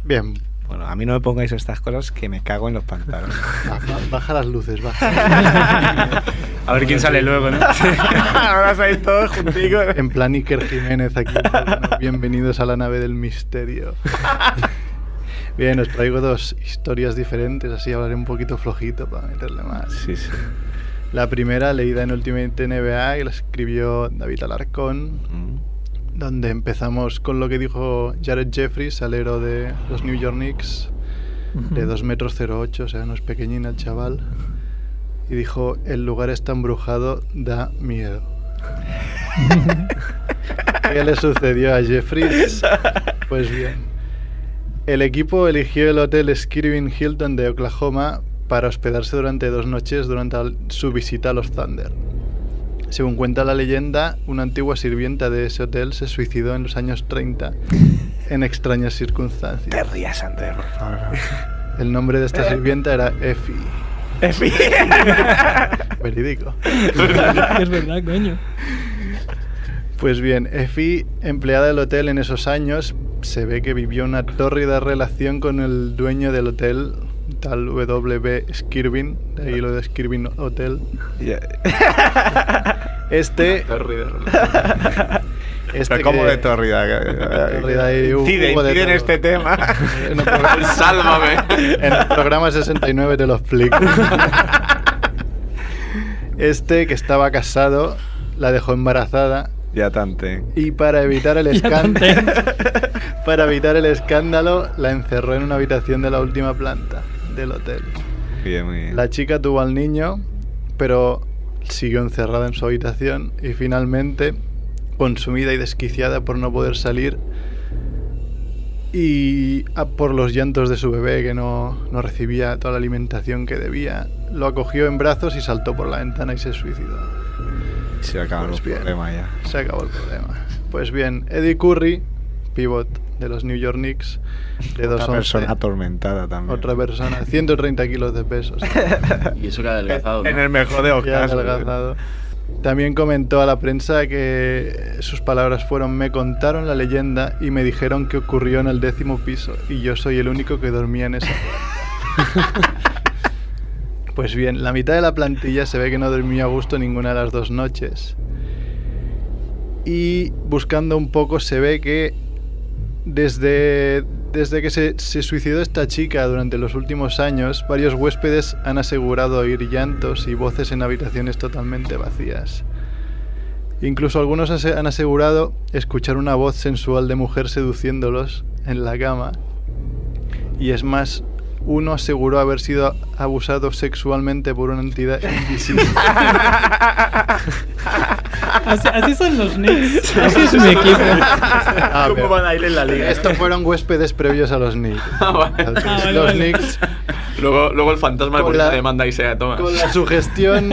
S2: Bien,
S1: Bueno, a mí no me pongáis estas cosas que me cago en los pantalones.
S2: ba- ba- baja las luces, baja.
S1: A ver quién sale luego, ¿no? Ahora sabéis todos junticos.
S2: En plan Iker Jiménez aquí. Bueno, bienvenidos a la nave del misterio. Bien, os traigo dos historias diferentes, así hablaré un poquito flojito para meterle más.
S1: Sí, sí.
S2: La primera, leída en Ultimate NBA, y la escribió David Alarcón,
S1: Mm.
S2: Donde empezamos con lo que dijo Jared Jeffries, alero de los New York Knicks, de 2 metros 08, o sea, no es pequeñina el chaval. Y dijo, el lugar está embrujado, da miedo. ¿Qué le sucedió a Jeffries? Pues bien. El equipo eligió el hotel Skirvin Hilton de Oklahoma para hospedarse durante dos noches durante su visita a los Thunder. Según cuenta la leyenda, una antigua sirvienta de ese hotel se suicidó en los años 30 en extrañas circunstancias.
S1: Te rías, por favor.
S2: El nombre de esta sirvienta era Effie.
S1: Efi.
S2: Verídico.
S4: es verdad, coño.
S2: Pues bien, Effie, empleada del hotel en esos años, se ve que vivió una tórrida relación con el dueño del hotel tal W.B. Skirvin, de ahí lo de Skirvin Hotel. Este. Este
S1: Pero como
S2: que-
S1: de tórrida.
S2: Tórrida y un
S1: Incide,
S2: poco de
S1: en este tema.
S2: En el programa-
S5: Sálvame.
S2: En el programa 69 te lo explico. Este que estaba casado la dejó embarazada
S1: Ya tante.
S2: y para evitar el escándalo para evitar el escándalo la encerró en una habitación de la última planta del hotel.
S1: Bien, muy bien.
S2: La chica tuvo al niño, pero siguió encerrada en su habitación y finalmente, consumida y desquiciada por no poder salir y a- por los llantos de su bebé que no, no recibía toda la alimentación que debía, lo acogió en brazos y saltó por la ventana y se suicidó.
S1: Se acaban
S2: Pues
S1: los
S2: bien.
S1: problemas ya.
S2: Se acabó el problema. Pues bien, Eddie Curry, pivot de los New York Knicks, de
S1: Otra
S2: 2'11",
S1: persona atormentada también.
S2: otra persona, 130 kilos de peso. sí.
S3: Y eso que ha adelgazado. ¿no?
S1: En el mejor de los casos.
S2: adelgazado. También comentó a la prensa que sus palabras fueron me contaron la leyenda y me dijeron que ocurrió en el décimo piso y yo soy el único que dormía en esa pues bien, la mitad de la plantilla se ve que no dormía a gusto ninguna de las dos noches. Y buscando un poco se ve que desde, desde que se, se suicidó esta chica durante los últimos años, varios huéspedes han asegurado oír llantos y voces en habitaciones totalmente vacías. Incluso algunos han asegurado escuchar una voz sensual de mujer seduciéndolos en la cama. Y es más, uno aseguró haber sido abusado sexualmente por una entidad invisible.
S4: Así, así son los Knicks. Así es mi equipo.
S2: Ah,
S3: ¿Cómo
S2: pero-
S3: van a ir en la liga?
S2: Estos fueron huéspedes previos a los Knicks.
S5: Ah, vale.
S2: Los,
S4: Ah, vale,
S2: los
S4: vale.
S2: Knicks
S5: Luego, luego el fantasma le
S2: la-
S5: demanda y se toma.
S2: con la sugestión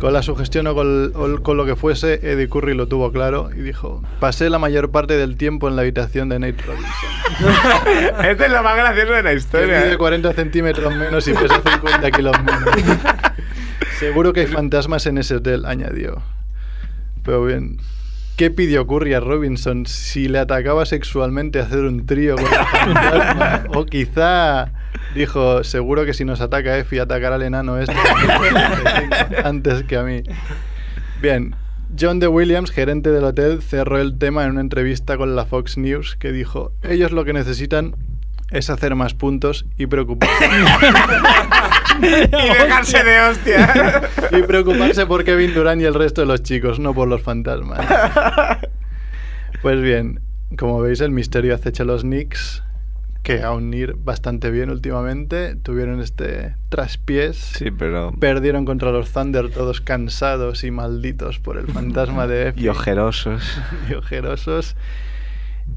S2: con la sugestión o con, con lo que fuese Eddie Curry lo tuvo claro y dijo pasé la mayor parte del tiempo en la habitación de Nate Robinson
S1: este es lo más gracioso de la historia.
S2: mide
S1: ¿eh?
S2: 40 centímetros menos y pesa 50 kilos menos seguro que hay fantasmas en ese hotel añadió pero bien ¿Qué pidió Curry a Robinson si le atacaba sexualmente hacer un trío con el fantasma? O quizá dijo, seguro que si nos ataca Effie atacará al enano este antes que a mí. Bien, John de Williams, gerente del hotel, cerró el tema en una entrevista con la Fox News que dijo, ellos lo que necesitan es hacer más puntos y preocuparse,
S1: y dejarse de hostia.
S2: y preocuparse por Kevin Durant y el resto de los chicos, no por los fantasmas. Pues bien, como veis, el misterio acecha a los Knicks, que aún ir bastante bien últimamente. Tuvieron este traspiés.
S1: sí, pero.
S2: Perdieron contra los Thunder todos cansados y malditos por el fantasma de Effie.
S1: Y ojerosos.
S2: y ojerosos.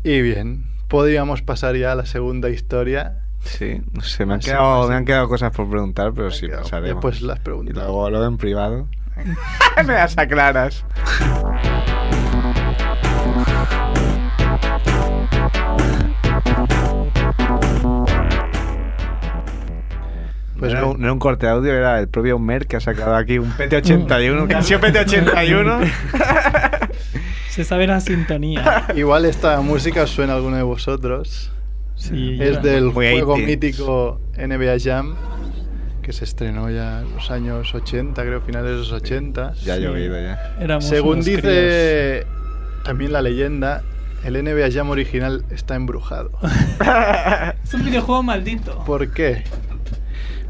S2: Y bien, podríamos pasar ya a la segunda historia.
S1: Sí, sé, me han, quedado, me han quedado cosas por preguntar, pero sí
S2: quedado-
S1: pasaremos.
S2: después las
S1: Y
S2: preguntas.
S1: luego, luego en privado. me las aclaras.
S2: Pues
S1: no, era,
S2: no.
S1: un- no era un corte de audio, era el propio Mer que ha sacado aquí un PT81, Casio PT81.
S4: Se sabe la sintonía.
S2: Igual esta música suena a alguno de vosotros.
S4: Sí,
S2: Es del
S1: Muy
S2: juego
S1: 80s.
S2: mítico NBA Jam, que se estrenó ya en los años 80, creo, finales de los 80.
S1: ya ha
S4: Sí.
S1: llovido ya.
S4: Éramos
S2: Según dice también la leyenda, el NBA Jam original está embrujado.
S4: críos. Es un videojuego maldito.
S2: ¿Por qué?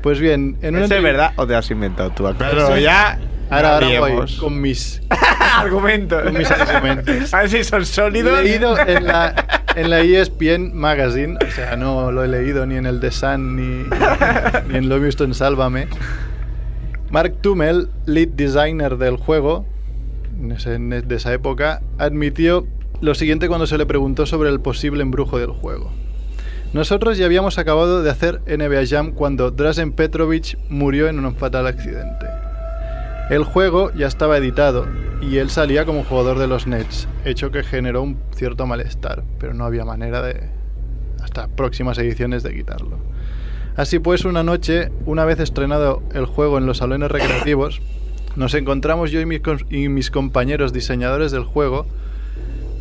S2: Pues bien, en una
S1: ¿Es de verdad o te has inventado tú? Claro,
S2: Sí.
S1: ya.
S2: Ahora, ahora voy con mis
S1: argumentos.
S2: con mis argumentos.
S1: A ver si son sólidos.
S2: leído en la, en la ESPN Magazine, o sea, no lo he leído ni en el The Sun ni, ni en lo he visto en Sálvame. Mark Tummel, lead designer del juego, en ese- de esa época, admitió lo siguiente cuando se le preguntó sobre el posible embrujo del juego. Nosotros ya habíamos acabado de hacer NBA Jam cuando Drazen Petrovic murió en un fatal accidente. El juego ya estaba editado y él salía como jugador de los Nets, hecho que generó un cierto malestar, pero no había manera de, hasta próximas ediciones, de quitarlo. Así pues, una noche, una vez estrenado el juego en los salones recreativos, nos encontramos yo y mis, y mis compañeros diseñadores del juego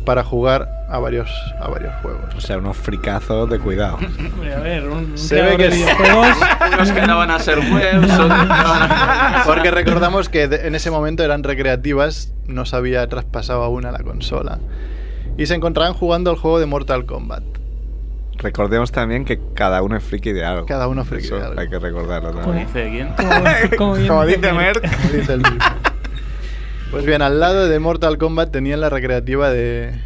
S2: para jugar a varios, a varios juegos.
S1: O sea, unos fricazos de cuidado.
S4: Hombre, a ver, un, un
S2: Se ve que
S4: videojuegos.
S5: Unos que no van a ser webs, otros que van a ser-
S2: Porque recordamos que de- en ese momento eran recreativas, no se había traspasado aún a la consola. Y se encontraban jugando al juego de Mortal Kombat.
S1: Recordemos también que cada uno es friki de algo.
S2: Cada uno es friki
S1: Eso
S2: de algo.
S1: Hay que recordarlo
S3: ¿Cómo
S1: también.
S3: dice quién?
S4: Como, dice Merck.
S2: Como dice el. Pues bien, al lado de Mortal Kombat tenían la recreativa de,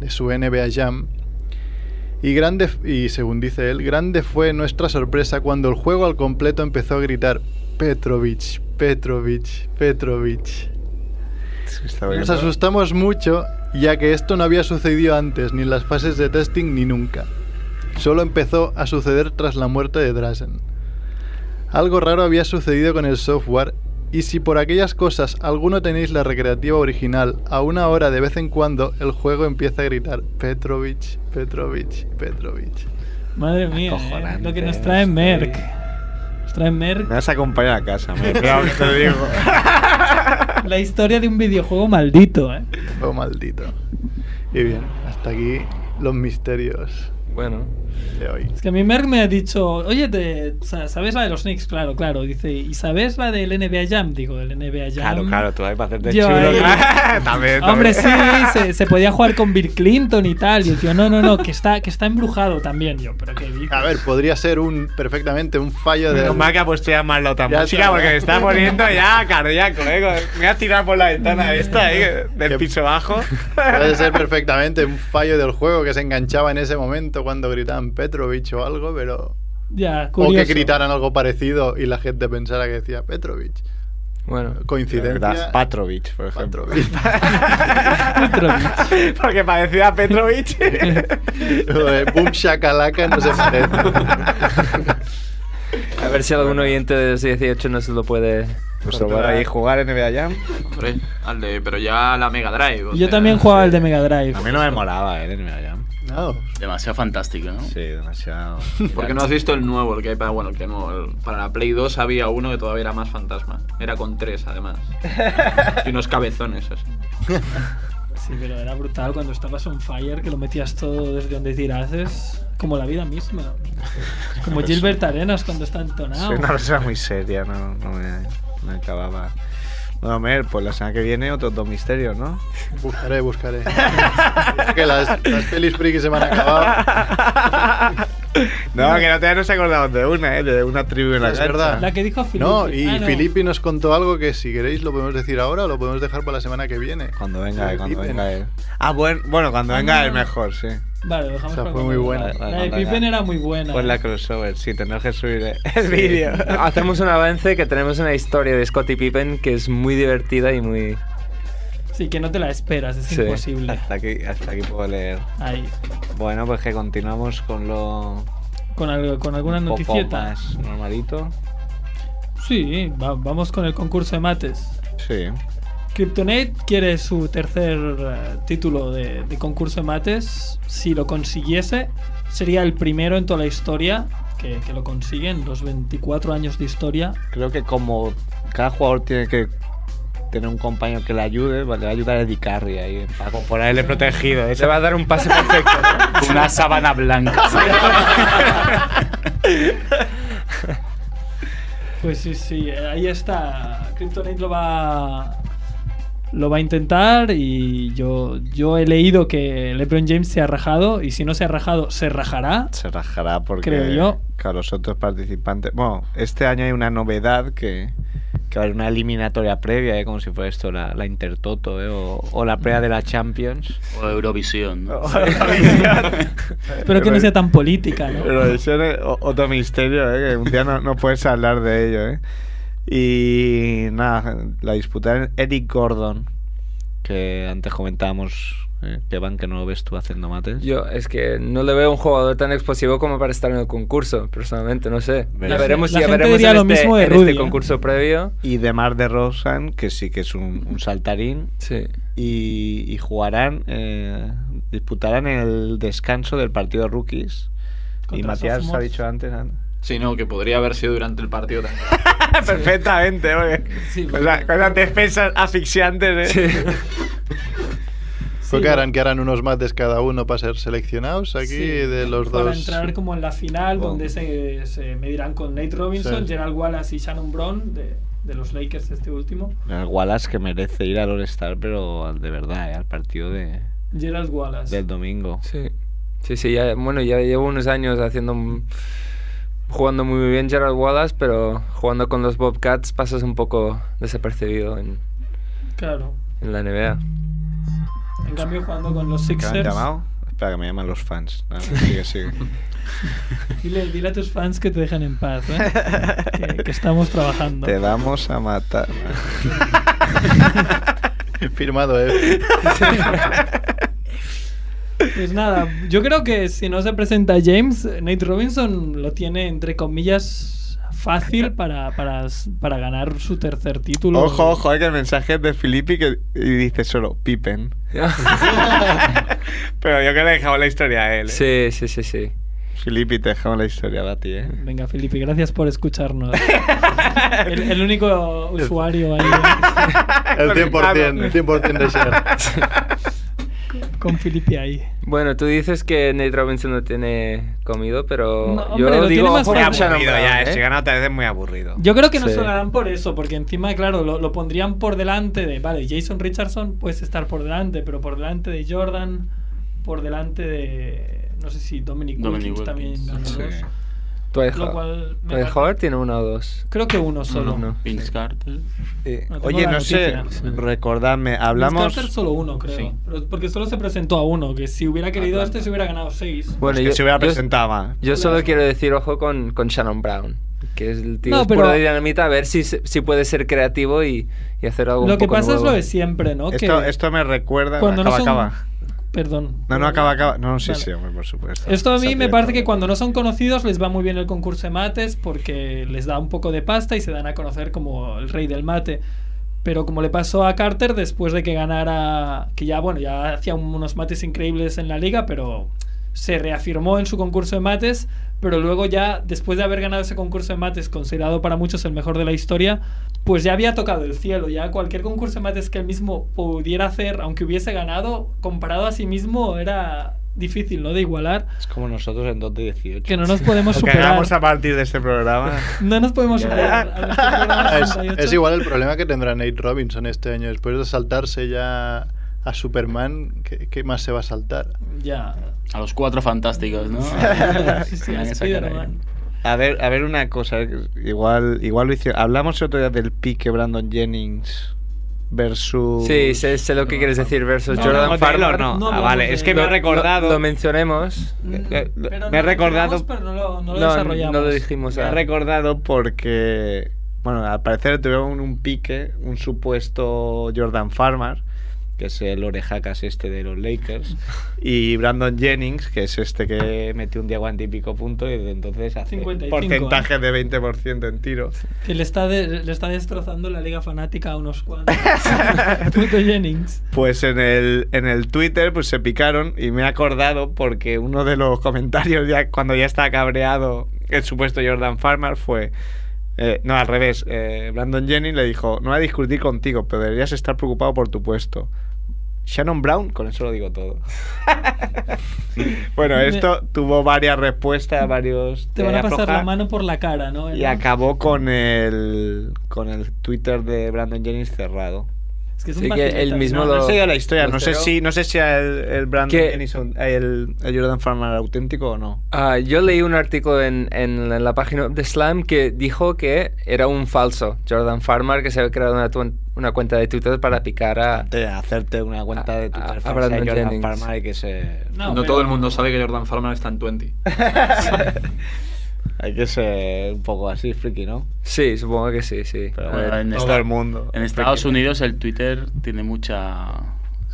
S2: de su NBA Jam. Y grande, y según dice él, grande fue nuestra sorpresa cuando el juego al completo empezó a gritar Petrovich, Petrovich, Petrovich.
S1: Está
S2: Nos asustamos mucho, ya que esto no había sucedido antes, ni en las fases de testing, ni nunca. Solo empezó a suceder tras la muerte de Drazen. Algo raro había sucedido con el software, y si por aquellas cosas alguno tenéis la recreativa original, a una hora de vez en cuando el juego empieza a gritar Petrovich, Petrovich, Petrovich.
S4: Madre mía, eh, lo que nos trae Merck. Nos trae Merck
S1: Me vas a acompañar a casa, Merck. Cuidado que te digo.
S4: la historia de un videojuego maldito, ¿eh?
S2: Oh, maldito. Y bien, hasta aquí los misterios
S7: Bueno,
S2: de hoy.
S4: Es que a mí Merck me ha dicho, oye, te, sa- ¿sabes la de los Knicks? Claro, claro. Dice, ¿y sabes la del NBA Jam? Digo, el NBA Jam.
S1: Claro, claro, tú ahí para hacerte
S4: Yo
S1: chulo. claro. también,
S4: Hombre,
S1: también.
S4: sí, se, se podía jugar con Bill Clinton y tal. Y el tío, no, no, no, que está, que está embrujado también. Yo, pero qué dices?
S2: A ver, podría ser un perfectamente un fallo de.
S1: Mal que ha puesto ya más la música porque me está poniendo ya cardíaco, eh. Me voy a tirar por la ventana esta, eh, del
S2: Que-
S1: piso bajo.
S2: Puede ser perfectamente un fallo del juego que se enganchaba en ese momento cuando gritaban Petrovich o algo, pero.
S4: Ya,
S2: O que gritaran algo parecido y la gente pensara que decía Petrovich.
S7: bueno.
S2: Coincidencia.
S1: ¿Verdad? Patrovich, por ejemplo.
S2: Petrovich.
S4: Petrovich.
S1: porque parecía a Petrovich.
S2: Lo de Boom Shakalaka no se parece.
S7: A ver si algún oyente de los 18 no se lo puede
S1: Pues
S7: probar
S1: ahí jugar NBA Jam.
S5: Hombre, al de, pero ya la Mega Drive.
S4: Yo
S5: sea,
S4: también jugaba el de Mega Drive.
S1: A mí no me molaba, eh, el NBA Jam.
S2: No.
S3: Demasiado fantástico, ¿no?
S1: Sí, demasiado.
S5: Porque no has visto el nuevo, el que hay para, bueno, el que nuevo, el- para la Play 2 había uno que todavía era más fantasma. Era con tres, además. y unos cabezones así.
S4: Sí, pero era brutal cuando estabas on fire, que lo metías todo desde donde tirases, como la vida misma. Como Gilbert Arenas cuando está entonado.
S1: Soy una persona muy seria, no, no me, me acababa. Bueno, Mer, pues la semana que viene otros dos misterios, ¿no?
S2: Buscaré, buscaré. Es que las, las pelis friki se me han acabado.
S1: No, que no te nos acordamos de una, ¿eh? De una tribu en la
S2: Es
S1: cancha.
S2: verdad.
S4: La que dijo Filippi.
S2: No, y
S4: Ah, no.
S2: Filippi nos contó algo que si queréis lo podemos decir ahora o lo podemos dejar para la semana que viene.
S1: Cuando venga,
S2: Sí,
S1: eh, cuando venga él. Ah, bueno, bueno cuando
S4: Ah,
S1: venga
S4: no.
S1: él mejor, sí.
S4: Vale, lo dejamos
S2: O sea, fue muy buena.
S4: La de Pippen era muy buena.
S1: Pues la crossover, sí, tendrás que subir el vídeo.
S7: Hacemos un avance que tenemos una historia de Scottie Pippen que es muy divertida y muy...
S4: Sí, que no te la esperas, es
S7: Sí.
S4: imposible.
S1: Hasta aquí, hasta aquí puedo leer.
S4: Ahí.
S1: Bueno, pues que continuamos con lo
S4: Con, algo, con alguna
S1: un poco
S4: noticieta.
S1: más normalito.
S4: Sí, va- vamos con el concurso de mates.
S1: Sí.
S4: Kryptonite quiere su tercer eh, título de, de concurso de mates. Si lo consiguiese, sería el primero en toda la historia que, que lo consigue en los 24 años de historia.
S1: Creo que como cada jugador tiene que tener un compañero que le ayude, le va a ayudar a Eddie Carey ahí, para ponerle protegido.
S7: Se va a dar un pase perfecto. ¿no?
S3: Una sábana blanca.
S4: Pues sí, sí, eh, ahí está. Kryptonite lo va lo va a intentar y yo yo he leído que LeBron James se ha rajado y si no se ha rajado se rajará.
S1: Se rajará porque
S4: Creo yo.
S1: que a los otros participantes. Bueno, este año hay una novedad que, que va a haber una eliminatoria previa, ¿eh? como si fuera esto la, la Intertoto ¿eh? o, o la previa de la Champions.
S3: O Eurovisión, ¿no?
S4: Espero que no sea tan política, ¿no?
S1: Pero eso es o- otro misterio, ¿eh? que un día no, no puedes hablar de ello. ¿eh? Y nada, la disputarán Eric Gordon, que antes comentábamos, ¿eh? que van que no lo ves tú haciendo mates.
S7: Yo es que no le veo un jugador tan explosivo como para estar en el concurso, personalmente, no sé.
S1: La
S7: Ya veremos,
S4: la
S7: ya veremos en,
S4: lo
S7: este,
S4: mismo de
S7: en
S4: Rudy,
S7: este
S4: ¿eh?
S7: concurso previo.
S1: Y de Mar de Rosan, que sí que es un, un saltarín.
S7: Sí.
S1: y, y jugarán, eh, disputarán el descanso del partido rookies. y Matías ha dicho antes. ¿no?
S5: Sí, no, que podría haber sido durante el partido también.
S1: Perfectamente,
S4: Sí,
S1: con, la- con las defensas asfixiantes. ¿eh?
S2: Fue que
S4: Sí,
S2: harán, que harán unos mates cada uno para ser seleccionados aquí
S4: Sí,
S2: de los
S4: para
S2: dos.
S4: entrar como en la final,
S2: Oh.
S4: donde se, se medirán con Nate Robinson,
S2: Sí.
S4: Gerald Wallace y Shannon Brown, de, de los Lakers este último.
S1: El Wallace que merece ir al All-Star, pero de verdad, ¿eh? al partido de,
S4: Gerald Wallace.
S1: del domingo.
S7: Sí, sí, sí, ya, bueno, ya llevo unos años haciendo... un- Jugando muy bien Gerald Wallace, pero jugando con los Bobcats pasas un poco desapercibido en,
S4: Claro.
S7: en la NBA.
S4: En cambio, jugando con los
S1: ¿Qué me han
S4: Sixers.
S1: llamado? Espera, que me llaman los fans. Nada, sigue, sigue.
S4: Dile, dile a tus fans que te dejen en paz, ¿eh? que, que estamos trabajando.
S1: Te vamos a matar.
S2: Firmado, eh.
S4: Pues nada, yo creo que si no se presenta James, Nate Robinson lo tiene entre comillas fácil para, para, para ganar su tercer título.
S1: Ojo, ojo, hay que el mensaje es de Filippi que y dice solo Pippen. Pero yo que le he dejado la historia a él. ¿eh?
S7: Sí, sí, sí, sí.
S1: Filippi, te dejamos la historia a ti, ¿eh?
S4: Venga, Felipe, gracias por escucharnos. el, el único usuario ahí ¿eh?
S2: El 100%, el 100% de share.
S4: Con Felipe ahí.
S7: Bueno, tú dices que Nate Robinson no tiene comido, pero
S4: No,
S7: yo
S4: lo
S7: digo
S4: tiene más
S7: ojo
S1: aburrido ya,
S7: ¿eh?
S1: si gana otra vez es muy aburrido.
S4: Yo creo que no
S7: Sí.
S4: harán por eso, porque encima, claro, lo, lo pondrían por delante de, vale, Jason Richardson puedes estar por delante, pero por delante de Jordan, por delante de, no sé si Dominic,
S3: Dominic
S4: Wilkins también
S3: Wilkins.
S4: ganó
S1: Sí.
S7: Dwight
S4: Lo cual me
S7: Howard tiene uno o dos.
S4: Creo que uno solo.
S7: no.
S3: Vince Carter.
S1: Eh,
S4: No
S1: oye, no sé, recordadme,
S4: Vince
S1: hablamos...
S4: Carter solo uno, creo.
S1: Sí.
S4: Pero- porque solo se presentó a uno, que si hubiera querido
S1: Atlanta.
S4: este se hubiera ganado seis.
S7: Bueno,
S1: Es que
S7: yo,
S1: se hubiera presentado más.
S7: yo solo quiero decir, ojo con, con Shannon Brown, que es el tío
S4: No,
S7: es
S4: pero-
S7: puro de dinamita, a ver si, si puede ser creativo y, y hacer algo
S4: Lo
S7: un
S4: que
S7: poco
S4: pasa es
S7: nuevo.
S4: lo de siempre, ¿no?
S1: Esto,
S4: que
S1: esto me recuerda...
S4: cuando
S1: acaba,
S4: no son...
S1: acaba.
S4: Perdón.
S1: No, no, acaba, acaba. No, sí,
S4: Vale.
S1: sí, hombre, por supuesto.
S4: Esto a mí me parece que cuando no son conocidos les va muy bien el concurso de mates porque les da un poco de pasta y se dan a conocer como el rey del mate. Pero como le pasó a Carter después de que ganara, que ya bueno, ya hacía unos mates increíbles en la liga, pero se reafirmó en su concurso de mates, pero luego ya después de haber ganado ese concurso de mates considerado para muchos el mejor de la historia, pues ya había tocado el cielo, ya cualquier concurso de mates que él mismo pudiera hacer, aunque hubiese ganado, comparado a sí mismo era difícil, ¿no? De igualar.
S1: Es como nosotros en 2 de 18.
S4: Que no nos podemos
S1: que
S4: superar.
S1: hagamos a partir de este programa.
S4: No nos podemos superar. a nuestro programa
S2: Es,
S4: 68.
S2: es igual el problema que tendrá Nate Robinson este año. Después de saltarse ya a Superman, ¿qué, qué más se va a saltar?
S4: Ya.
S3: A los cuatro fantásticos, ¿no?
S4: Sí, sí,
S3: Van a
S1: ver, a ver una cosa. Igual, igual lo hicieron. Hablamos el otro día del pique Brandon Jennings versus.
S7: Sí, sé, sé lo que quieres decir versus
S4: No,
S7: Jordan
S1: no,
S7: Farmer.
S1: no.
S4: No
S1: ah, vale, es que me he
S7: Lo-
S1: recordado.
S7: Lo, lo mencionemos.
S1: eh,
S4: Pero
S1: me
S4: lo
S1: recordado.
S4: pero no lo, no lo
S7: No,
S4: desarrollamos.
S7: no lo dijimos.
S1: Me he
S7: ah.
S1: recordado porque. Bueno, al parecer tuvieron un pique, un supuesto Jordan Farmer, que es el orejacas este de los Lakers, y Brandon Jennings, que es este que metió un diamante y pico punto y desde entonces hace
S4: 55,
S1: porcentaje de 20% en tiros.
S4: Que le está, de- le está destrozando la liga fanática a unos cuantos. Puto Jennings.
S1: Pues en el, en el Twitter pues se picaron y me he acordado porque uno de los comentarios ya cuando ya estaba cabreado el supuesto Jordan Farmer fue... eh, no, al revés. eh, Brandon Jennings le dijo, no voy a discutir contigo, pero deberías estar preocupado por tu puesto. Shannon Brown, con eso lo digo todo. bueno,
S4: Me-
S1: esto tuvo varias respuestas, varios...
S4: Te van a
S1: de
S4: pasar la mano por la cara, ¿no?
S1: Y acabó con el, con el Twitter de Brandon Jennings cerrado.
S4: Es que es un
S7: Sí, que mismo
S1: No,
S7: lo-
S1: no sé yo la historia, no sé si no sé si el, el Brandon
S7: Que-
S1: Jennings, el, el Jordan Farmer auténtico o no.
S7: Ah, yo leí un artículo en, en la- la página de Slam que dijo que era un falso Jordan Farmer que se había creado una, una cuenta de Twitter para picar a...
S1: De hacerte una cuenta de
S7: A-
S1: Twitter
S7: a
S1: de
S7: Brandon
S1: Jordan
S7: Jennings.
S1: Farmer que
S4: No,
S10: No,
S4: pero-
S10: todo el mundo sabe que Jordan Farmer está en 20.
S1: hay que ser un poco así friki, ¿no?
S7: Sí, supongo que sí, sí.
S1: Pero
S7: A
S3: Bueno,
S7: ver.
S3: en
S1: todo
S3: esta-
S1: el mundo.
S3: En Estados Unidos el Twitter tiene mucha...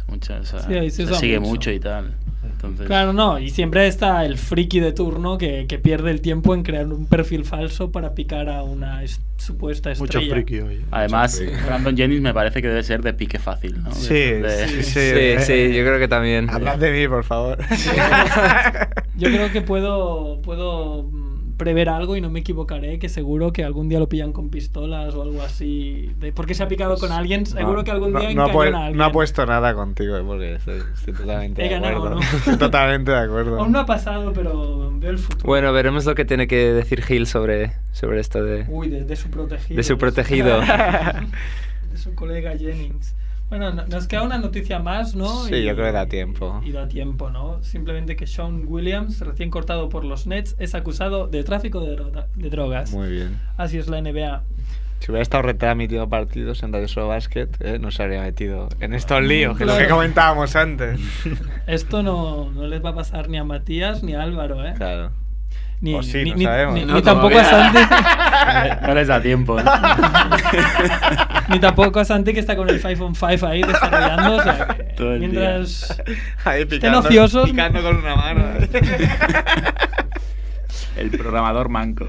S3: mucha o sea,
S4: Sí, ahí se
S3: sigue
S4: mucho.
S3: mucho y tal. Entonces,
S4: Claro, no, y siempre está el friki de turno que, que pierde el tiempo en crear un perfil falso para picar a una es- supuesta
S2: Mucho
S4: estrella.
S2: friki hoy.
S3: Además,
S1: Mucho friki.
S3: Brandon Jennings me parece que debe ser de pique fácil, ¿no?
S1: Sí,
S3: De-
S1: sí, sí,
S7: Sí, sí, yo creo que también.
S1: Hablad de mí, por favor.
S4: Yo creo que puedo, puedo prever algo y no me equivocaré, que seguro que algún día lo pillan con pistolas o algo así. De, porque se ha picado con alguien, seguro
S1: No,
S4: que algún
S1: no-
S4: día
S1: no,
S4: encañona a alguien.
S1: no ha puesto nada contigo, eh, porque estoy, estoy totalmente
S4: He
S1: de
S4: ganado,
S1: acuerdo.
S4: ¿no?
S1: Estoy totalmente de acuerdo.
S4: Aún no ha pasado, pero veo el futuro.
S7: Bueno, veremos lo que tiene que decir Gil sobre, sobre esto de,
S4: Uy, de, de su protegido.
S7: de su protegido.
S4: de su colega Jennings. Bueno, no- nos queda una noticia más, ¿no?
S1: Sí, yo creo que da tiempo.
S4: Y da tiempo, ¿no? Simplemente que Sean Williams, recién cortado por los Nets, es acusado de tráfico de, droga- de drogas.
S1: Muy bien.
S4: Así es la NBA.
S1: Si hubiera estado retransmitiendo partidos en Radio Show Basket, eh, no se habría metido en estos líos, que es lo que comentábamos antes.
S4: Esto no, no les va a pasar ni a Matías ni a Álvaro, ¿eh?
S1: Claro.
S4: Ni,
S1: O sí,
S4: ni,
S1: no
S4: ni-
S1: sabemos.
S4: ni-
S1: No,
S4: ni tampoco a Santi.
S3: No les da tiempo. ¿no?
S4: ni tampoco a Santi que está con el 5 on 5 ahí desarrollando. O sea, que
S3: Todo el día.
S4: mientras
S1: Ahí
S4: estén
S1: picando,
S4: ociosos.
S1: picando con una mano.
S3: El programador manco.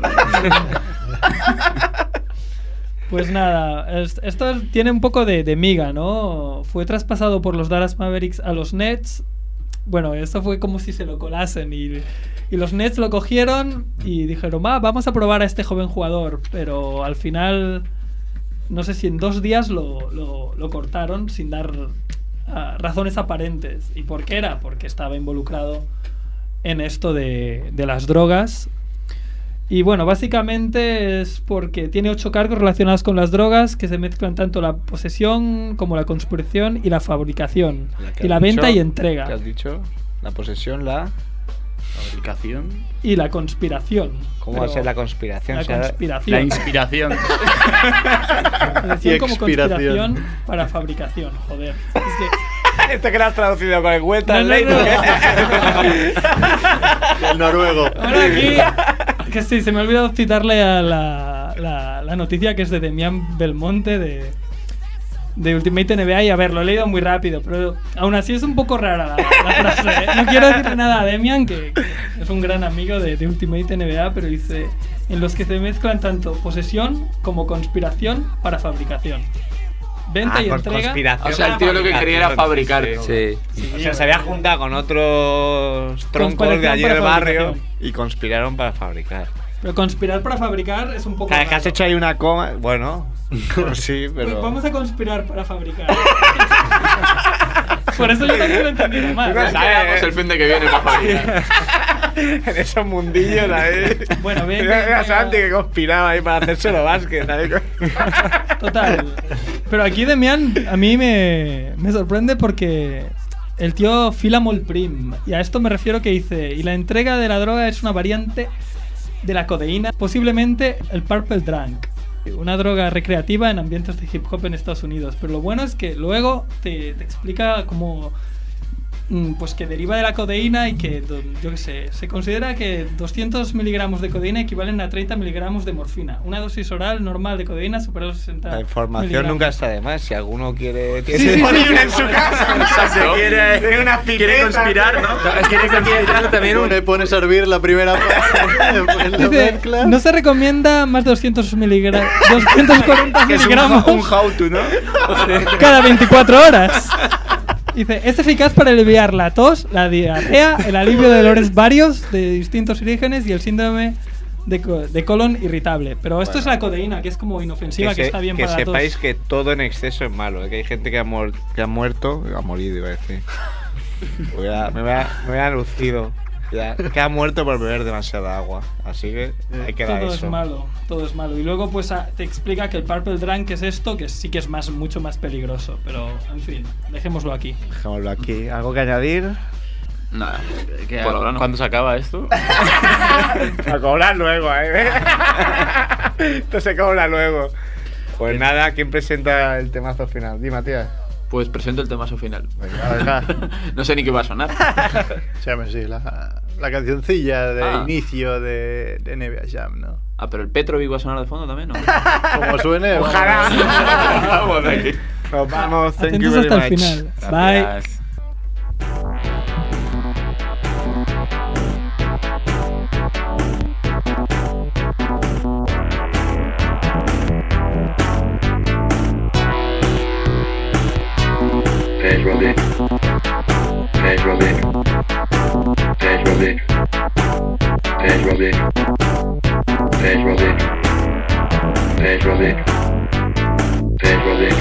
S4: Pues nada, es- esto tiene un poco de, de miga, ¿no? Fue traspasado por los Dallas Mavericks a los Nets. Bueno, esto fue como si se lo colasen y, y los Nets lo cogieron y dijeron, va, vamos a probar a este joven jugador. Pero al final, no sé si en dos días lo, lo- lo cortaron sin dar ah, razones aparentes. ¿Y por qué era? Porque estaba involucrado en esto de, de las drogas y bueno, básicamente es porque tiene ocho cargos relacionados con las drogas que se mezclan tanto la posesión como la conspiración y la fabricación.
S1: ¿Qué
S4: Y la venta
S1: dicho?
S4: y entrega.
S1: ¿Qué has dicho? La posesión, la...
S3: Fabricación.
S4: Y la conspiración.
S1: ¿Cómo va a ser la conspiración?
S4: La conspiración.
S3: La inspiración.
S2: Y
S4: como conspiración para fabricación, joder. Es que
S1: ¿Esto que lo has traducido con el vuelta
S4: No,
S1: al
S4: no.
S2: El noruego.
S4: Ahora aquí, que sí, se me ha olvidado citarle a la, la- noticia que es de Demian Belmonte de, de Ultimate NBA y a ver, lo he leído muy rápido, pero aún así es un poco rara la, frase. ¿eh? No quiero decirle nada a Demian, que, es un gran amigo de Ultimate NBA, pero dice, en los que se mezclan tanto posesión como conspiración para fabricación. Venta
S1: Ah,
S4: y entrega.
S1: conspiración
S5: O sea, el tío lo que quería era fabricar.
S7: Sí.
S1: O sea, se había juntado con otros troncos de allí del barrio y conspiraron para fabricar.
S4: Pero conspirar para fabricar es un poco...
S1: Cada vez que has hecho ahí una coma, bueno, pues sí,
S4: Pues
S1: pero...
S4: vamos a conspirar para fabricar. Por eso yo también lo he entendido mal.
S1: No sabes,
S5: el fin de que viene para fabricar.
S1: en esos mundillos ahí.
S4: Bueno, bien,
S1: Era, era. Santi que conspiraba ahí para hacérselo básquet. ahí.
S4: Total. Pero aquí Demian a mí me, me sorprende porque el tío fila molt prim. Y a esto me refiero que dice, y la entrega de la droga es una variante de la codeína, posiblemente el Purple Drunk. Una droga recreativa en ambientes de hip hop en Estados Unidos. Pero lo bueno es que luego te, te explica cómo pues que deriva de la codeína y que, yo qué sé, se considera que 200 miligramos de codeína equivalen a 30 miligramos de morfina. Una dosis oral normal de codeína supera los 60
S1: La información
S4: miligramos.
S1: nunca está de más. Si alguno quiere.
S4: Sí, sí, sí,
S1: en su casa.
S5: Exacto.
S1: quiere, tiene una
S10: Quiere conspirar, ¿no?
S7: Quiere conspirar también un-
S2: Le pones a hervir la primera
S4: Dice, no se recomienda más de 200 miligramos, 240
S1: Que es un,
S4: miligramos
S1: un how to, ¿no?
S4: cada 24 horas. Dice, es eficaz para aliviar la tos, la diarrea, el alivio de dolores varios de distintos orígenes y el síndrome de, co- de colon irritable. Pero esto
S1: Bueno.
S4: es la codeína, que es como inofensiva, que,
S1: se-
S4: está bien
S1: que
S4: para tos.
S1: sepáis que todo en exceso es malo. Que hay gente que ha, que ha muerto. Ha morido, iba a decir. Voy a- me, voy a, me voy a lucido. Ya, que ha muerto por beber demasiada agua. Así que hay que dar
S4: todo
S1: eso.
S4: es malo, todo es malo. Y luego pues a- te explica que el Purple Drunk es esto, que sí que es más, mucho más peligroso. Pero, en fin, dejémoslo aquí.
S1: Dejémoslo aquí. ¿Algo que añadir?
S5: Nada.
S3: ¿Qué
S5: Por
S3: hago?
S5: ahora no.
S3: ¿Cuándo se acaba esto?
S1: A cobrar luego, ¿eh? Esto se cobra luego. Pues nada, ¿quién presenta el temazo final? Di, Matías.
S5: Pues presento el temazo final.
S1: Venga, venga.
S5: no sé ni qué va a sonar.
S2: Se llama así, la, la cancioncilla de
S5: Ah.
S2: inicio de, de NBA Jam, ¿no?
S5: Ah, pero el Petrovic va a sonar de fondo también, ¿no?
S2: Como suene.
S1: Ojalá.
S5: Vamos de aquí.
S1: Nos vamos. Thank you
S4: Atentos
S1: very
S4: hasta el final. Bye.
S3: Gracias.
S11: Naturally. Naturally. Naturally. Naturally. Naturally. Naturally. Naturally.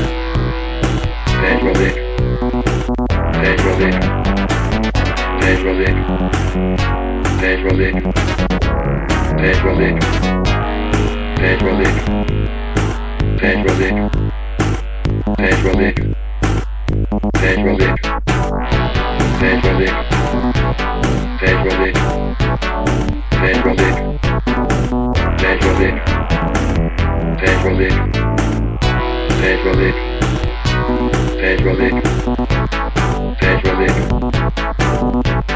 S11: Naturally. Naturally. Naturally. Naturally. Naturally. Naturally. Naturally. Naturally. Naturally. Naturally. Naturally. Naturally. Naturally. Naturally. Naturally. Naturally. Naturally. Naturally.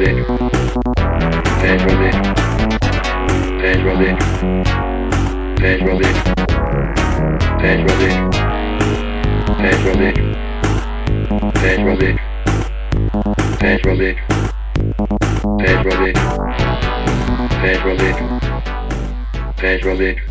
S11: Petrolheiro. Petrolheiro. Petrolheiro. Petrolheiro. Petrolheiro. Petrolheiro. Petrolheiro. Petrolheiro. Petrolheiro. Petrolheiro. Petrolheiro.